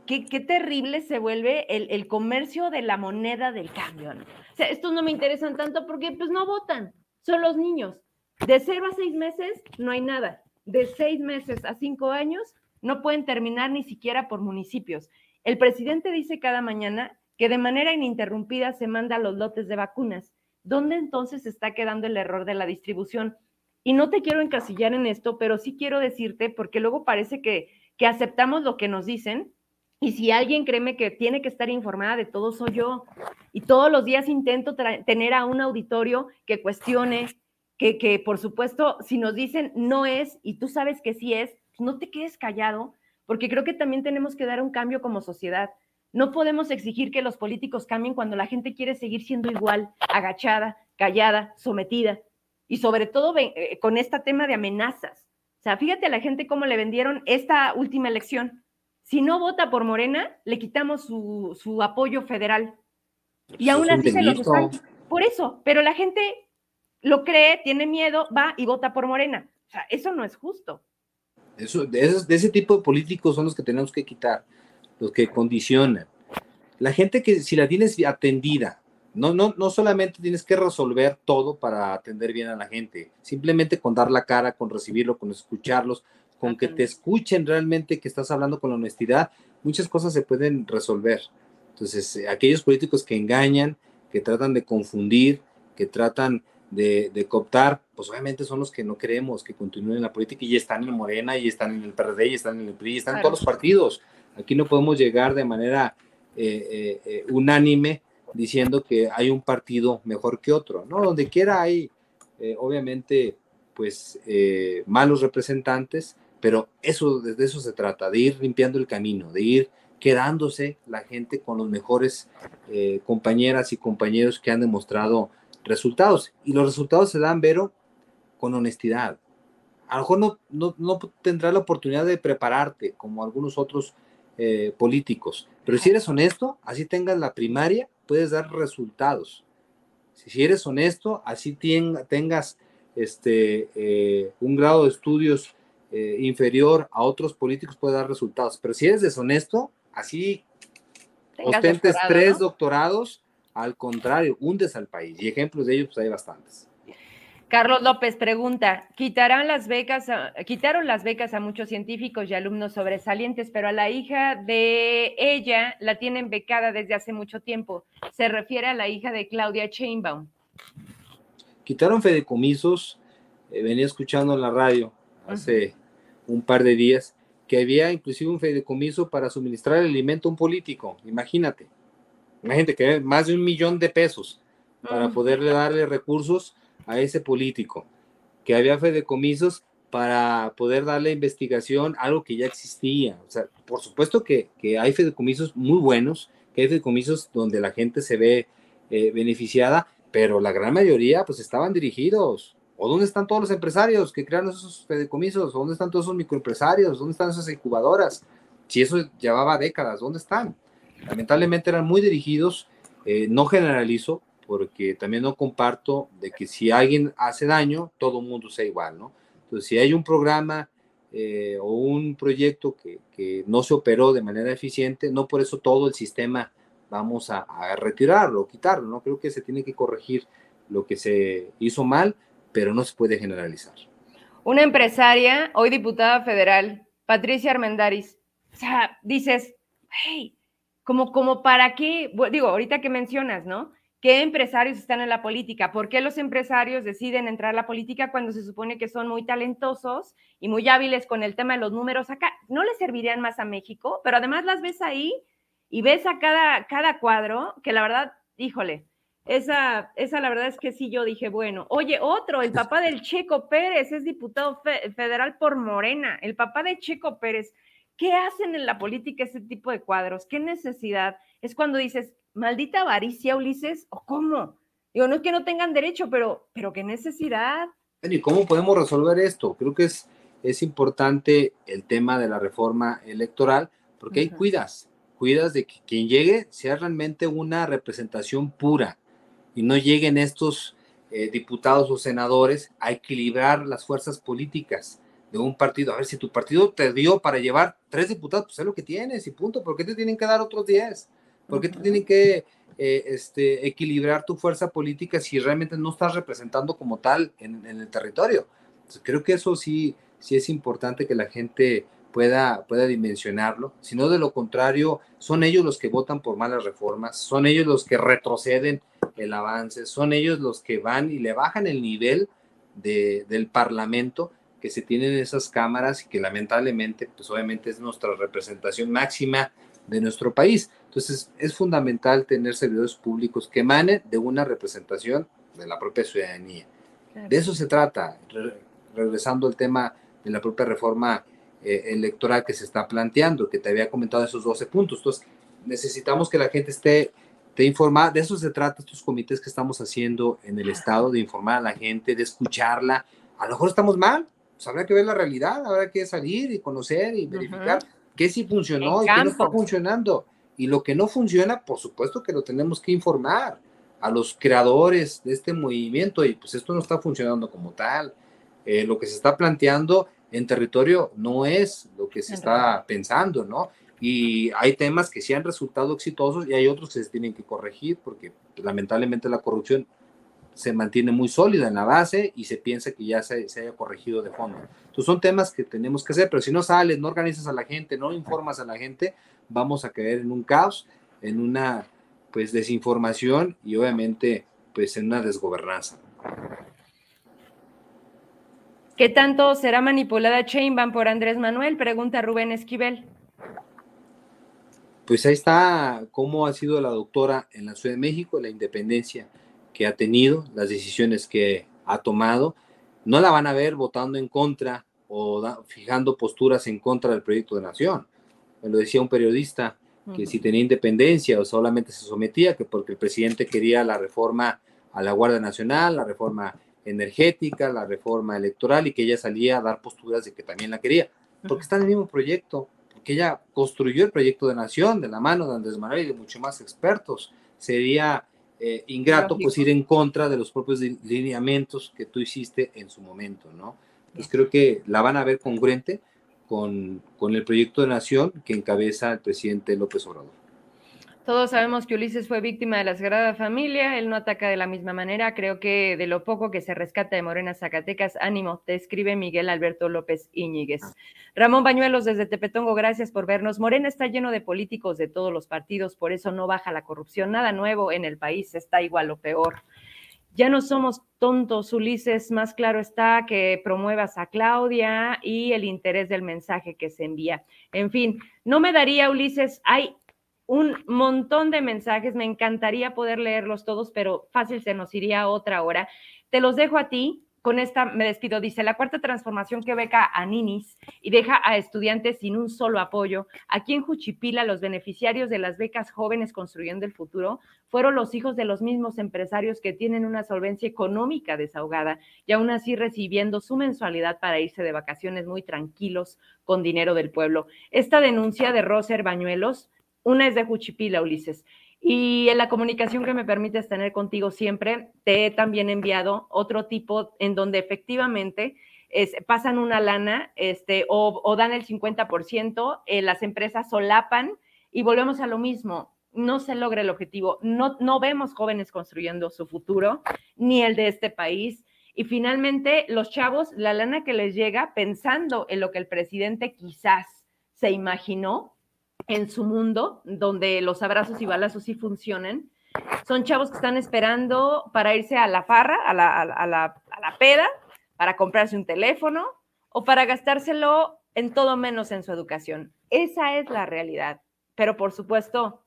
Speaker 1: qué, qué terrible se vuelve el, el, comercio de la moneda del cambio. O sea, estos no me interesan tanto porque pues no votan. Son los niños. De cero a seis meses no hay nada. De seis meses a cinco años no pueden terminar ni siquiera por municipios. El presidente dice cada mañana que de manera ininterrumpida se manda los lotes de vacunas ¿dónde entonces está quedando el error de la distribución? Y no te quiero encasillar en esto, pero sí quiero decirte, porque luego parece que, que aceptamos lo que nos dicen, y si alguien créeme que tiene que estar informada de todo, soy yo. Y todos los días intento tener a un auditorio que cuestione, que, que por supuesto, si nos dicen no es y tú sabes que sí es, no te quedes callado, porque creo que también tenemos que dar un cambio como sociedad. No podemos exigir que los políticos cambien cuando la gente quiere seguir siendo igual, agachada, callada, sometida. Y sobre todo eh, con este tema de amenazas. O sea, fíjate a la gente cómo le vendieron esta última elección. Si no vota por Morena, le quitamos su, apoyo federal. Y aún así se los están. Por eso, pero la gente lo cree, tiene miedo, va y vota por Morena. O sea, eso no es justo.
Speaker 2: Eso, de, de ese tipo de políticos son los que tenemos que quitar los que condicionan. La gente que si la tienes atendida, no, no, no solamente tienes que resolver todo para atender bien a la gente, simplemente con dar la cara, con recibirlo, con escucharlos, con que te escuchen realmente que estás hablando con honestidad, muchas cosas se pueden resolver. Entonces, eh, aquellos políticos que engañan, que tratan de confundir, que tratan de, de, cooptar, pues obviamente son los que no queremos que continúen en la política y están en Morena, y están en el PRD, y están en el PRI, y están en todos los partidos. Aquí no podemos llegar de manera eh, eh, eh, unánime diciendo que hay un partido mejor que otro. No, donde quiera hay, obviamente, pues malos representantes, pero eso, de eso se trata, de ir limpiando el camino, de ir quedándose la gente con los mejores compañeras y compañeros que han demostrado resultados. Y los resultados se dan, Vero, con honestidad. A lo mejor no, no, no tendrás la oportunidad de prepararte como algunos otros eh, políticos. Pero si eres honesto, así tengas la primaria, puedes dar resultados. Si eres honesto, así tengas este, eh, un grado de estudios eh, inferior a otros políticos, puedes dar resultados. Pero si eres deshonesto, así ostentes tres doctorados, al contrario, hundes al país. Y ejemplos de ellos pues, hay bastantes.
Speaker 1: Carlos López pregunta, ¿quitarán las becas quitaron las becas a muchos científicos y alumnos sobresalientes, pero a la hija de ella la tienen becada desde hace mucho tiempo. Se refiere a la hija de Claudia Chainbaum.
Speaker 2: Quitaron fideicomisos, eh, venía escuchando en la radio hace un par de días que había inclusive un fideicomiso para suministrar alimento a un político, imagínate. Imagínate que más de un millón de pesos para poderle darle recursos a ese político, que había fideicomisos para poder darle investigación algo que ya existía. O sea, por supuesto que, que hay fideicomisos muy buenos, que hay fideicomisos donde la gente se ve eh, beneficiada, pero la gran mayoría pues estaban dirigidos. ¿O dónde están todos los empresarios que crearon esos fideicomisos? ¿O dónde están todos esos microempresarios? ¿Dónde están esas incubadoras? Si eso llevaba décadas, ¿dónde están? Lamentablemente eran muy dirigidos, eh, no generalizo, porque también no comparto de que si alguien hace daño, todo el mundo sea igual, ¿no? Entonces, si hay un programa eh, o un proyecto que, no se operó de manera eficiente, no por eso todo el sistema vamos a, a retirarlo quitarlo, ¿no? Creo que se tiene que corregir lo que se hizo mal, pero no se puede generalizar.
Speaker 1: Una empresaria, hoy diputada federal, Patricia Armendaris, o sea, dices, hey, como, como para qué, digo, ahorita que mencionas, ¿no? ¿Qué empresarios están en la política? ¿Por qué los empresarios deciden entrar a la política cuando se supone que son muy talentosos y muy hábiles con el tema de los números acá? ¿No les servirían más a México? Pero además las ves ahí y ves a cada, cada cuadro que la verdad, híjole, esa, esa la verdad es que sí, yo dije, bueno, oye, otro, el papá del Checo Pérez es diputado federal por Morena, el papá de Checo Pérez. ¿Qué hacen en la política ese tipo de cuadros? ¿Qué necesidad? Es cuando dices, maldita avaricia, Ulises, o cómo? Digo, no es que no tengan derecho, pero, pero qué necesidad.
Speaker 2: ¿Y cómo podemos resolver esto? Creo que es, es importante el tema de la reforma electoral, porque ahí cuidas, cuidas de que quien llegue sea realmente una representación pura, y no lleguen estos eh, diputados o senadores a equilibrar las fuerzas políticas de un partido. A ver, si tu partido te dio para llevar tres diputados, pues es lo que tienes y punto. ¿Por qué te tienen que dar otros diez? ¿Por qué te tienen que eh, este, equilibrar tu fuerza política si realmente no estás representando como tal en, el territorio? creo que eso sí, sí es importante que la gente pueda, pueda dimensionarlo. Si no, de lo contrario, son ellos los que votan por malas reformas, son ellos los que retroceden el avance, son ellos los que van y le bajan el nivel de, del Parlamento que se tienen en esas cámaras y que lamentablemente, pues obviamente es nuestra representación máxima de nuestro país. Entonces, es fundamental tener servidores públicos que emanen de una representación de la propia ciudadanía. De eso se trata, regresando al tema de la propia reforma eh, electoral que se está planteando, que te había comentado esos 12 puntos. Entonces, necesitamos que la gente esté, informada. De eso se trata estos comités que estamos haciendo en el Estado, de informar a la gente, de escucharla. A lo mejor estamos mal, pues habrá que ver la realidad, habrá que salir y conocer y verificar qué sí funcionó y qué no está funcionando. Y lo que no funciona, por supuesto que lo tenemos que informar a los creadores de este movimiento y pues esto no está funcionando como tal. Eh, lo que se está planteando en territorio no es lo que se está pensando, ¿no? Y hay temas que sí han resultado exitosos y hay otros que se tienen que corregir porque lamentablemente la corrupción se mantiene muy sólida en la base y se piensa que ya se, se, haya corregido de fondo. Entonces son temas que tenemos que hacer, pero si no sales, no organizas a la gente, no informas a la gente, vamos a caer en un caos, en una pues desinformación y obviamente pues en una desgobernanza.
Speaker 1: ¿Qué tanto será manipulada Chainban por Andrés Manuel? Pregunta Rubén Esquivel.
Speaker 2: Pues ahí está cómo ha sido la doctora en la Ciudad de México, la independencia que ha tenido, las decisiones que ha tomado. No la van a ver votando en contra o fijando posturas en contra del proyecto de nación. Me lo decía un periodista que si tenía independencia o solamente se sometía, que porque el presidente quería la reforma a la Guardia Nacional, la reforma energética, la reforma electoral y que ella salía a dar posturas de que también la quería, porque está en el mismo proyecto, porque ella construyó el proyecto de nación de la mano de Andrés Manuel y de muchos más expertos. Sería eh, ingrato pues ir en contra de los propios lineamientos que tú hiciste en su momento, ¿no? Pues creo que la van a ver congruente con, con el proyecto de nación que encabeza el presidente López Obrador.
Speaker 1: Todos sabemos que Ulises fue víctima de la Sagrada Familia, él no ataca de la misma manera, creo que de lo poco que se rescata de Morena Zacatecas, ánimo, te escribe Miguel Alberto López Iñiguez. Ramón Bañuelos desde Tepetongo, gracias por vernos. Morena está lleno de políticos de todos los partidos, por eso no baja la corrupción, nada nuevo en el país, está igual o peor. Ya no somos tontos, Ulises, más claro está que promuevas a Claudia y el interés del mensaje que se envía. En fin, no me daría, Ulises, hay un montón de mensajes, me encantaría poder leerlos todos, pero fácil se nos iría otra hora. Te los dejo a ti. Con esta me despido. Dice, la cuarta transformación que beca a ninis y deja a estudiantes sin un solo apoyo. Aquí en Juchipila, los beneficiarios de las becas jóvenes construyendo el futuro fueron los hijos de los mismos empresarios que tienen una solvencia económica desahogada y aún así recibiendo su mensualidad para irse de vacaciones muy tranquilos con dinero del pueblo. Esta denuncia de Roser Bañuelos una es de Juchipila, Ulises. Y en la comunicación que me permites tener contigo siempre, te he también enviado otro tipo en donde efectivamente es, pasan una lana este, o, dan el 50%, eh, las empresas solapan y volvemos a lo mismo. No se logra el objetivo. No, no vemos jóvenes construyendo su futuro, ni el de este país. Y finalmente, los chavos, la lana que les llega pensando en lo que el presidente quizás se imaginó, en su mundo, donde los abrazos y balazos sí funcionan. Son chavos que están esperando para irse a la farra, a la, a la, a la peda, para comprarse un teléfono o para gastárselo en todo menos en su educación. Esa es la realidad. Pero por supuesto,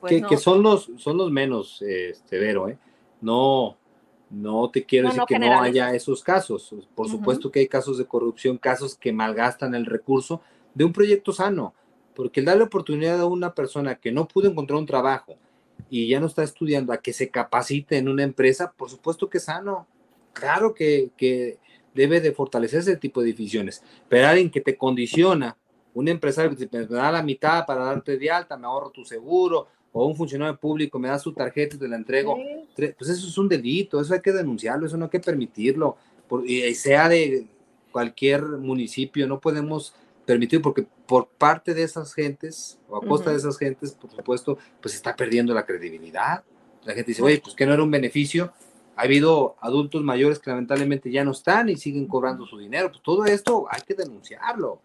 Speaker 2: pues que, son los son los menos, este, Vero, ¿eh? No, no te quiero decir que no haya esos casos. Por supuesto que hay casos de corrupción, casos que malgastan el recurso de un proyecto sano porque el darle oportunidad a una persona que no pudo encontrar un trabajo y ya no está estudiando a que se capacite en una empresa, por supuesto que es sano. Claro que, que debe de fortalecer ese tipo de decisiones, pero alguien que te condiciona, un empresario que te da la mitad para darte de alta, me ahorro tu seguro, o un funcionario público me da su tarjeta y te la entrego, pues eso es un delito, eso hay que denunciarlo, eso no hay que permitirlo, y sea de cualquier municipio, no podemos permitir, porque por parte de esas gentes, o a costa de esas gentes, por supuesto, pues está perdiendo la credibilidad. La gente dice, oye, pues que no era un beneficio. Ha habido adultos mayores que lamentablemente ya no están y siguen cobrando su dinero. Pues todo esto hay que denunciarlo.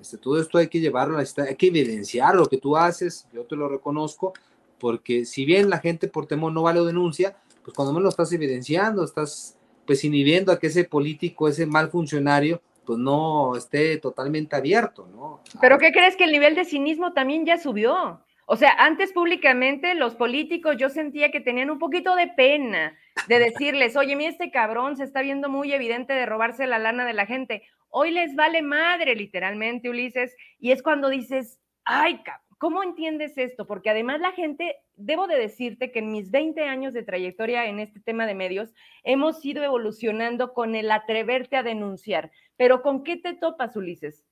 Speaker 2: Este, todo esto hay que llevarlo, hay que evidenciar lo que tú haces, yo te lo reconozco, porque si bien la gente por temor no va lo denuncia, pues cuando menos lo estás evidenciando, estás pues inhibiendo a que ese político, ese mal funcionario, pues no esté totalmente abierto, ¿no?
Speaker 1: Pero ¿qué crees que el nivel de cinismo también ya subió? O sea, antes públicamente los políticos yo sentía que tenían un poquito de pena de decirles, oye, mi este cabrón se está viendo muy evidente de robarse la lana de la gente. Hoy les vale madre, literalmente, Ulises, y es cuando dices, ay, ¿Cómo entiendes esto? Porque además la gente, debo de decirte que en mis 20 años de trayectoria en este tema de medios, hemos ido evolucionando con el atreverte a denunciar. Pero ¿con qué te topas, Ulises?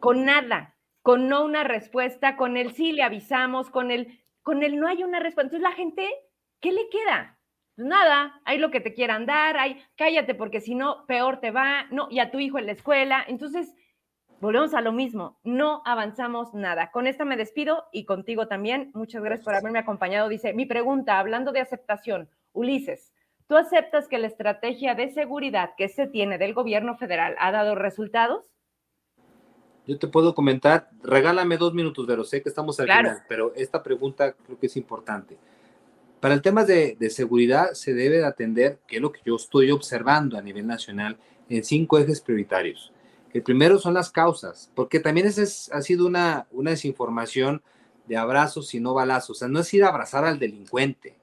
Speaker 1: Con nada, con no una respuesta, con el sí le avisamos, con el, con el no hay una respuesta. Entonces la gente, ¿qué le queda? Pues nada, hay lo que te quieran dar, hay cállate porque si no, peor te va, no, y a tu hijo en la escuela. Entonces, volvemos a lo mismo, no avanzamos nada. Con esta me despido y contigo también. Muchas gracias por haberme acompañado. Dice, mi pregunta, hablando de aceptación, Ulises, ¿tú aceptas que la estrategia de seguridad que se tiene del gobierno federal ha dado resultados?
Speaker 2: Yo te puedo comentar, regálame dos minutos, pero sé que estamos al final, pero esta pregunta creo que es importante. Para el tema de, de seguridad se debe de atender, que es lo que yo estoy observando a nivel nacional, en cinco ejes prioritarios. El primero son las causas, porque también esa ha sido una, una desinformación de abrazos y no balazos. O sea, no es ir a abrazar al delincuente,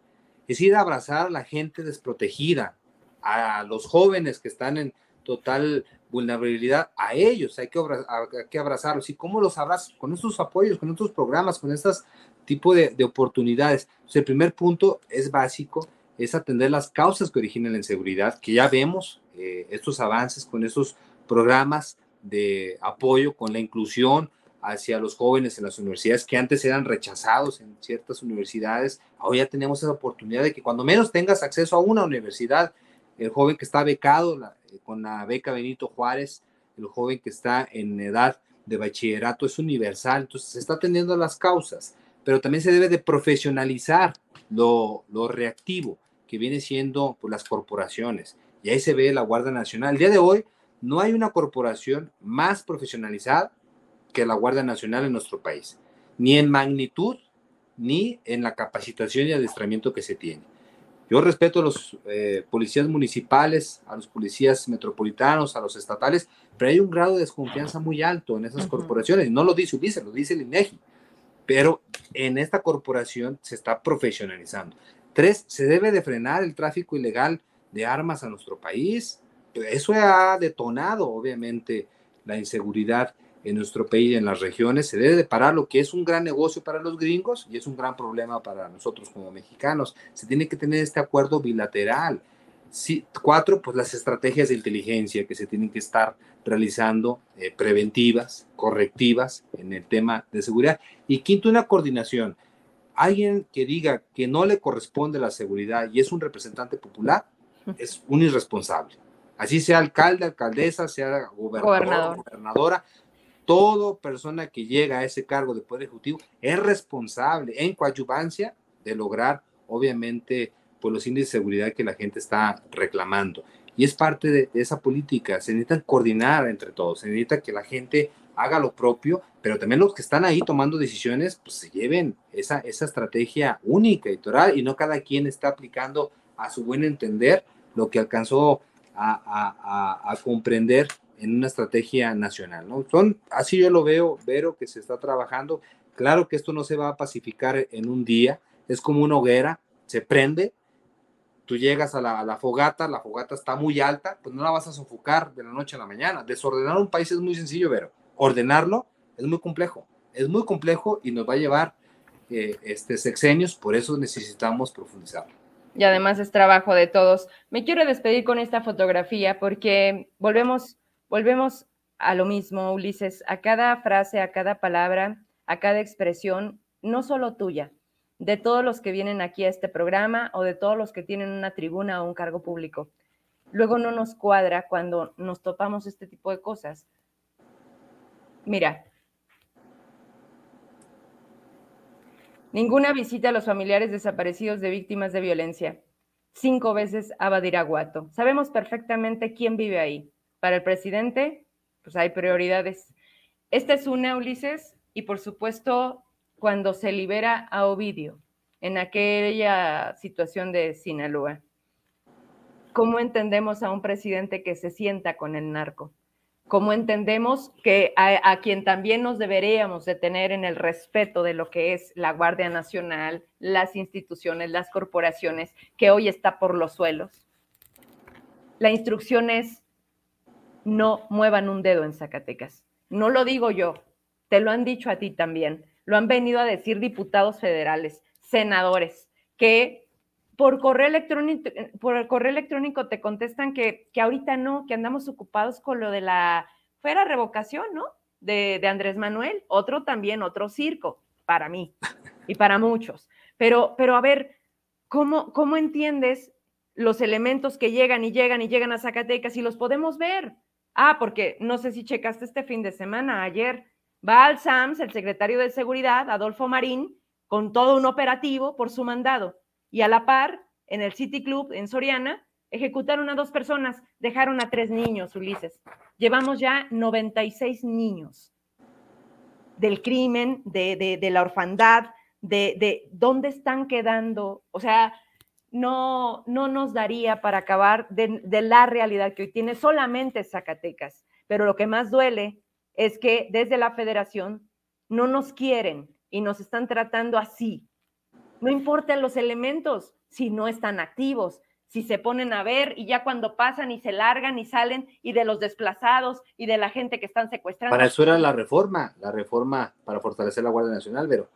Speaker 2: es ir a abrazar a la gente desprotegida, a los jóvenes que están en total vulnerabilidad, a ellos hay que, hay que abrazarlos. ¿Y cómo los abrazas? Con estos apoyos, con estos programas, con estos tipo de, de oportunidades. Entonces, el primer punto es básico, es atender las causas que originan la inseguridad, que ya vemos eh, estos avances con estos programas de apoyo con la inclusión hacia los jóvenes en las universidades que antes eran rechazados en ciertas universidades. Ahora ya tenemos esa oportunidad de que cuando menos tengas acceso a una universidad, el joven que está becado eh, con la beca Benito Juárez, el joven que está en edad de bachillerato es universal, entonces se está atendiendo a las causas, pero también se debe de profesionalizar lo, lo reactivo que viene siendo pues, las corporaciones. Y ahí se ve la Guardia Nacional. El día de hoy no hay una corporación más profesionalizada que la Guardia Nacional en nuestro país, ni en magnitud, ni en la capacitación y adiestramiento que se tiene. Yo respeto a los eh, policías municipales, a los policías metropolitanos, a los estatales, pero hay un grado de desconfianza muy alto en esas corporaciones. No lo dice Ulises, lo dice el INEGI. Pero en esta corporación se está profesionalizando. Tres, se debe de frenar el tráfico ilegal de armas a nuestro país eso ha detonado, obviamente, la inseguridad en nuestro país y en las regiones. Se debe de parar lo que es un gran negocio para los gringos y es un gran problema para nosotros como mexicanos. Se tiene que tener este acuerdo bilateral. cuatro, pues las estrategias de inteligencia que se tienen que estar realizando, eh, preventivas, correctivas en el tema de seguridad. Y quinto, una coordinación. Alguien que diga que no le corresponde la seguridad y es un representante popular, es un irresponsable así sea alcalde, alcaldesa, sea gobernador, gobernadora, toda persona que llega a ese cargo de poder ejecutivo es responsable en coadyuvancia de lograr, obviamente, pues los índices de seguridad que la gente está reclamando. Y es parte de, esa política. Se necesita coordinar entre todos, se necesita que la gente haga lo propio, pero también los que están ahí tomando decisiones, pues se lleven esa, esa estrategia única, editorial, y no cada quien está aplicando a su buen entender lo que alcanzó a, comprender en una estrategia nacional. Son, así yo lo veo, veo que se está trabajando. Claro que esto no se va a pacificar en un día, es como una hoguera, se prende, tú llegas a la, fogata, la fogata está muy alta, pues no la vas a sofocar de la noche a la mañana. Desordenar un país es muy sencillo, pero ordenarlo es muy complejo, es muy complejo y nos va a llevar eh, este, sexenios, por eso necesitamos profundizarlo
Speaker 1: y además es trabajo de todos. Me quiero despedir con esta fotografía porque volvemos, volvemos a lo mismo, Ulises, a cada frase, a cada palabra, a cada expresión, no solo tuya, de todos los que vienen aquí a este programa o de todos los que tienen una tribuna o un cargo público. Luego no nos cuadra cuando nos topamos este tipo de cosas. Mira, ninguna visita a los familiares desaparecidos de víctimas de violencia. Cinco veces a Badiraguato. Sabemos perfectamente quién vive ahí. Para el presidente, pues hay prioridades. Esta es una, Ulises, y por supuesto cuando se libera a Ovidio en aquella situación de Sinaloa. ¿Cómo entendemos a un presidente que se sienta con el narco? ¿Cómo entendemos que a, quien también nos deberíamos de tener en el respeto de lo que es la Guardia Nacional, las instituciones, las corporaciones, que hoy está por los suelos? La instrucción es no muevan un dedo en Zacatecas. No lo digo yo, te lo han dicho a ti también lo han venido a decir diputados federales, senadores, que por correo electrónico, por el correo electrónico te contestan que, que ahorita no, que andamos ocupados con lo de la fuera revocación, ¿no? De, de, Andrés Manuel, otro también, otro circo, para mí y para muchos. Pero, pero a ver, ¿cómo, ¿cómo entiendes los elementos que llegan y llegan y llegan a Zacatecas y los podemos ver? Ah, porque no sé si checaste este fin de semana, ayer Va al SAMS, el secretario de Seguridad, Adolfo Marín, con todo un operativo por su mandado. Y a la par, en el City Club en Soriana, ejecutaron a dos personas, dejaron a tres niños, Ulises. Llevamos ya 96 niños del crimen, de, la orfandad, de, dónde están quedando. O sea, no, no nos daría para acabar de, de la realidad que hoy tiene solamente Zacatecas. Pero lo que más duele es que desde la federación no nos quieren y nos están tratando así. No importan los elementos si no están activos, si se ponen a ver y ya cuando pasan y se largan y salen y de los desplazados y de la gente que están secuestrando.
Speaker 2: Para eso era la reforma, la reforma para fortalecer la Guardia Nacional, pero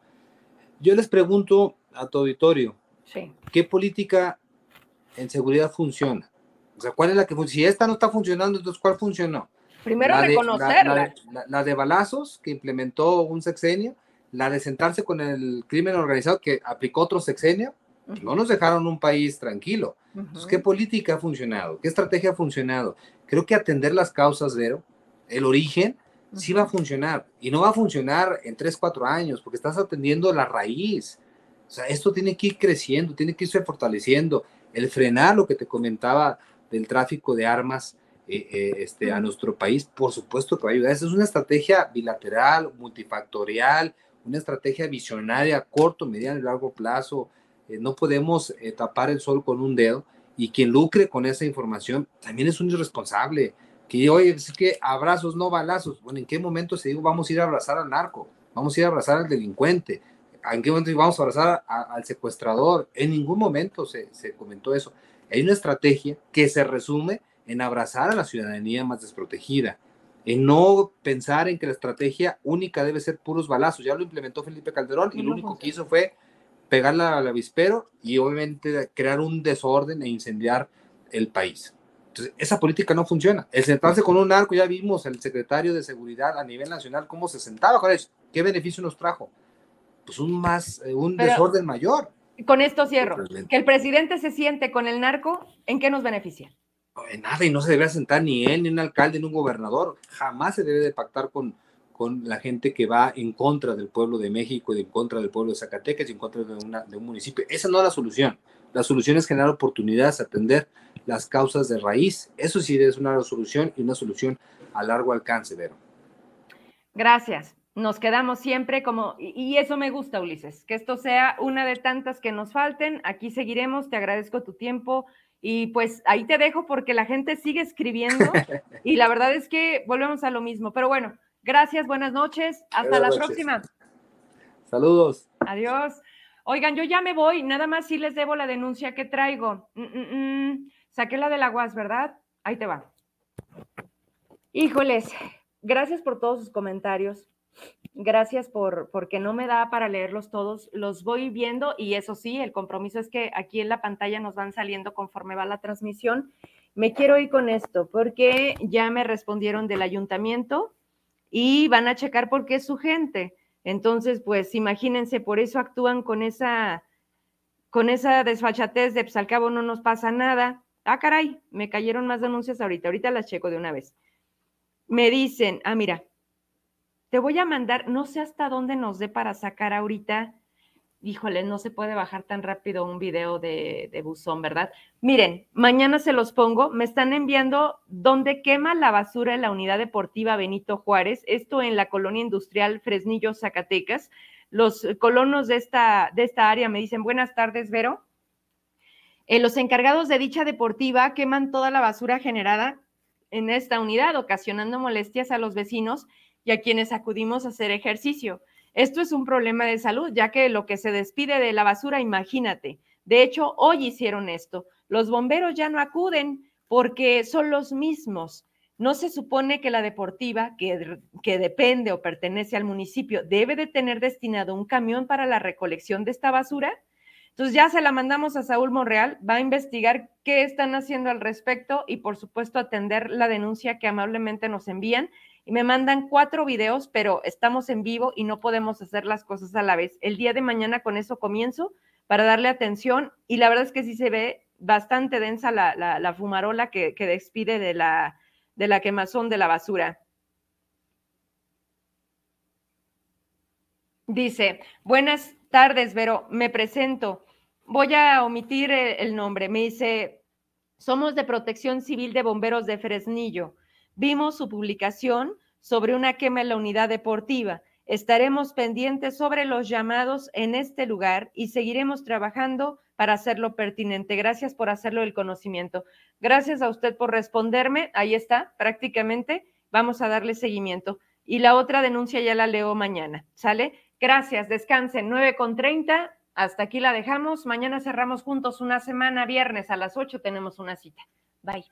Speaker 2: yo les pregunto a tu auditorio, ¿qué política en seguridad funciona? O sea, ¿cuál es la que funciona? Si esta no está funcionando, entonces ¿cuál funcionó?
Speaker 1: Primero reconocerla.
Speaker 2: La, de balazos que implementó un sexenio, la de sentarse con el crimen organizado que aplicó otro sexenio, no nos dejaron un país tranquilo. ¿Qué política ha funcionado? ¿Qué estrategia ha funcionado? Creo que atender las causas, Vero, el origen, sí va a funcionar. Y no va a funcionar en tres, cuatro años, porque estás atendiendo la raíz. O sea, esto tiene que ir creciendo, tiene que irse fortaleciendo. El frenar lo que te comentaba del tráfico de armas eh, eh, este, a nuestro país, por supuesto que va a ayudar. Esa es una estrategia bilateral, multifactorial, una estrategia visionaria a corto, mediano y largo plazo. Eh, no podemos tapar el sol con un dedo y quien lucre con esa información también es un irresponsable. Que oye, es que abrazos, no balazos. Bueno, ¿en qué momento se dijo vamos a ir a abrazar al narco? Vamos a ir a abrazar al delincuente. ¿En qué momento vamos a abrazar al secuestrador? En ningún momento se comentó eso. Hay una estrategia que se resume en abrazar a la ciudadanía más desprotegida, en no pensar en que la estrategia única debe ser puros balazos. Ya lo implementó Felipe Calderón y lo único que hizo fue pegarle al avispero y obviamente crear un desorden e incendiar el país. Entonces, esa política no funciona. El sentarse con un narco, ya vimos el secretario de Seguridad a nivel nacional cómo se sentaba con eso. ¿Qué beneficio nos trajo? Pues un más, eh, un desorden mayor.
Speaker 1: Con esto cierro. Que el presidente se siente con el narco, ¿en qué nos beneficia?
Speaker 2: En nada, y no se debe sentar ni él, ni un alcalde, ni un gobernador. Jamás se debe de pactar con, con la gente que va en contra del pueblo de México en contra del pueblo de Zacatecas y en contra de, de un municipio. Esa no es la solución. La solución es generar oportunidades, atender las causas de raíz. Eso sí es una solución y una solución a largo alcance, Vero.
Speaker 1: Gracias. Nos quedamos siempre como, y eso me gusta, Ulises, que esto sea una de tantas que nos falten. Aquí seguiremos. Te agradezco tu tiempo y pues ahí te dejo porque la gente sigue escribiendo y la verdad es que volvemos a lo mismo. Pero bueno, gracias, buenas noches, hasta la próxima.
Speaker 2: Saludos.
Speaker 1: Adiós. Oigan, yo ya me voy, nada más si les debo la denuncia que traigo. Mm, mm, mm. Saqué la de la UAS, ¿verdad? Ahí te va. Híjoles, gracias por todos sus comentarios. Gracias por porque no me da para leerlos todos. Los voy viendo y eso sí, el compromiso es que aquí en la pantalla nos van saliendo conforme va la transmisión. Me quiero ir con esto porque ya me respondieron del ayuntamiento y van a checar por qué es su gente. Entonces, pues imagínense, por eso actúan con esa, con esa desfachatez de, pues al cabo no nos pasa nada. Ah, caray, me cayeron más denuncias ahorita, ahorita las checo de una vez. Me dicen, ah, mira, te voy a mandar, no sé hasta dónde nos dé para sacar ahorita híjole, no se puede bajar tan rápido un video de, buzón, ¿verdad? Miren, mañana se los pongo, me están enviando dónde quema la basura en la unidad deportiva Benito Juárez, esto en la colonia industrial Fresnillo, Zacatecas. Los colonos de esta, de esta área me dicen, buenas tardes, Vero. Eh, los encargados de dicha deportiva queman toda la basura generada en esta unidad, ocasionando molestias a los vecinos y a quienes acudimos a hacer ejercicio. Esto es un problema de salud, ya que lo que se despide de la basura, imagínate. De hecho, hoy hicieron esto. Los bomberos ya no acuden porque son los mismos. No se supone que la deportiva, que, que, depende o pertenece al municipio, debe de tener destinado un camión para la recolección de esta basura. Entonces ya se la mandamos a Saúl Monreal, va a investigar qué están haciendo al respecto y por supuesto atender la denuncia que amablemente nos envían y me mandan cuatro videos, pero estamos en vivo y no podemos hacer las cosas a la vez. El día de mañana con eso comienzo para darle atención y la verdad es que sí se ve bastante densa la, fumarola que, que, despide de la, de la quemazón de la basura. Dice, buenas tardes, Vero, me presento. Voy a omitir el nombre. Me dice, somos de Protección Civil de Bomberos de Fresnillo. Vimos su publicación sobre una quema en la unidad deportiva. Estaremos pendientes sobre los llamados en este lugar y seguiremos trabajando para hacerlo pertinente. Gracias por hacerlo del conocimiento. Gracias a usted por responderme. Ahí está, prácticamente. Vamos a darle seguimiento. Y la otra denuncia ya la leo mañana. ¿Sale? Gracias. Descansen. 9 con 30. Hasta aquí la dejamos. Mañana cerramos juntos una semana. Viernes a las 8 tenemos una cita. Bye.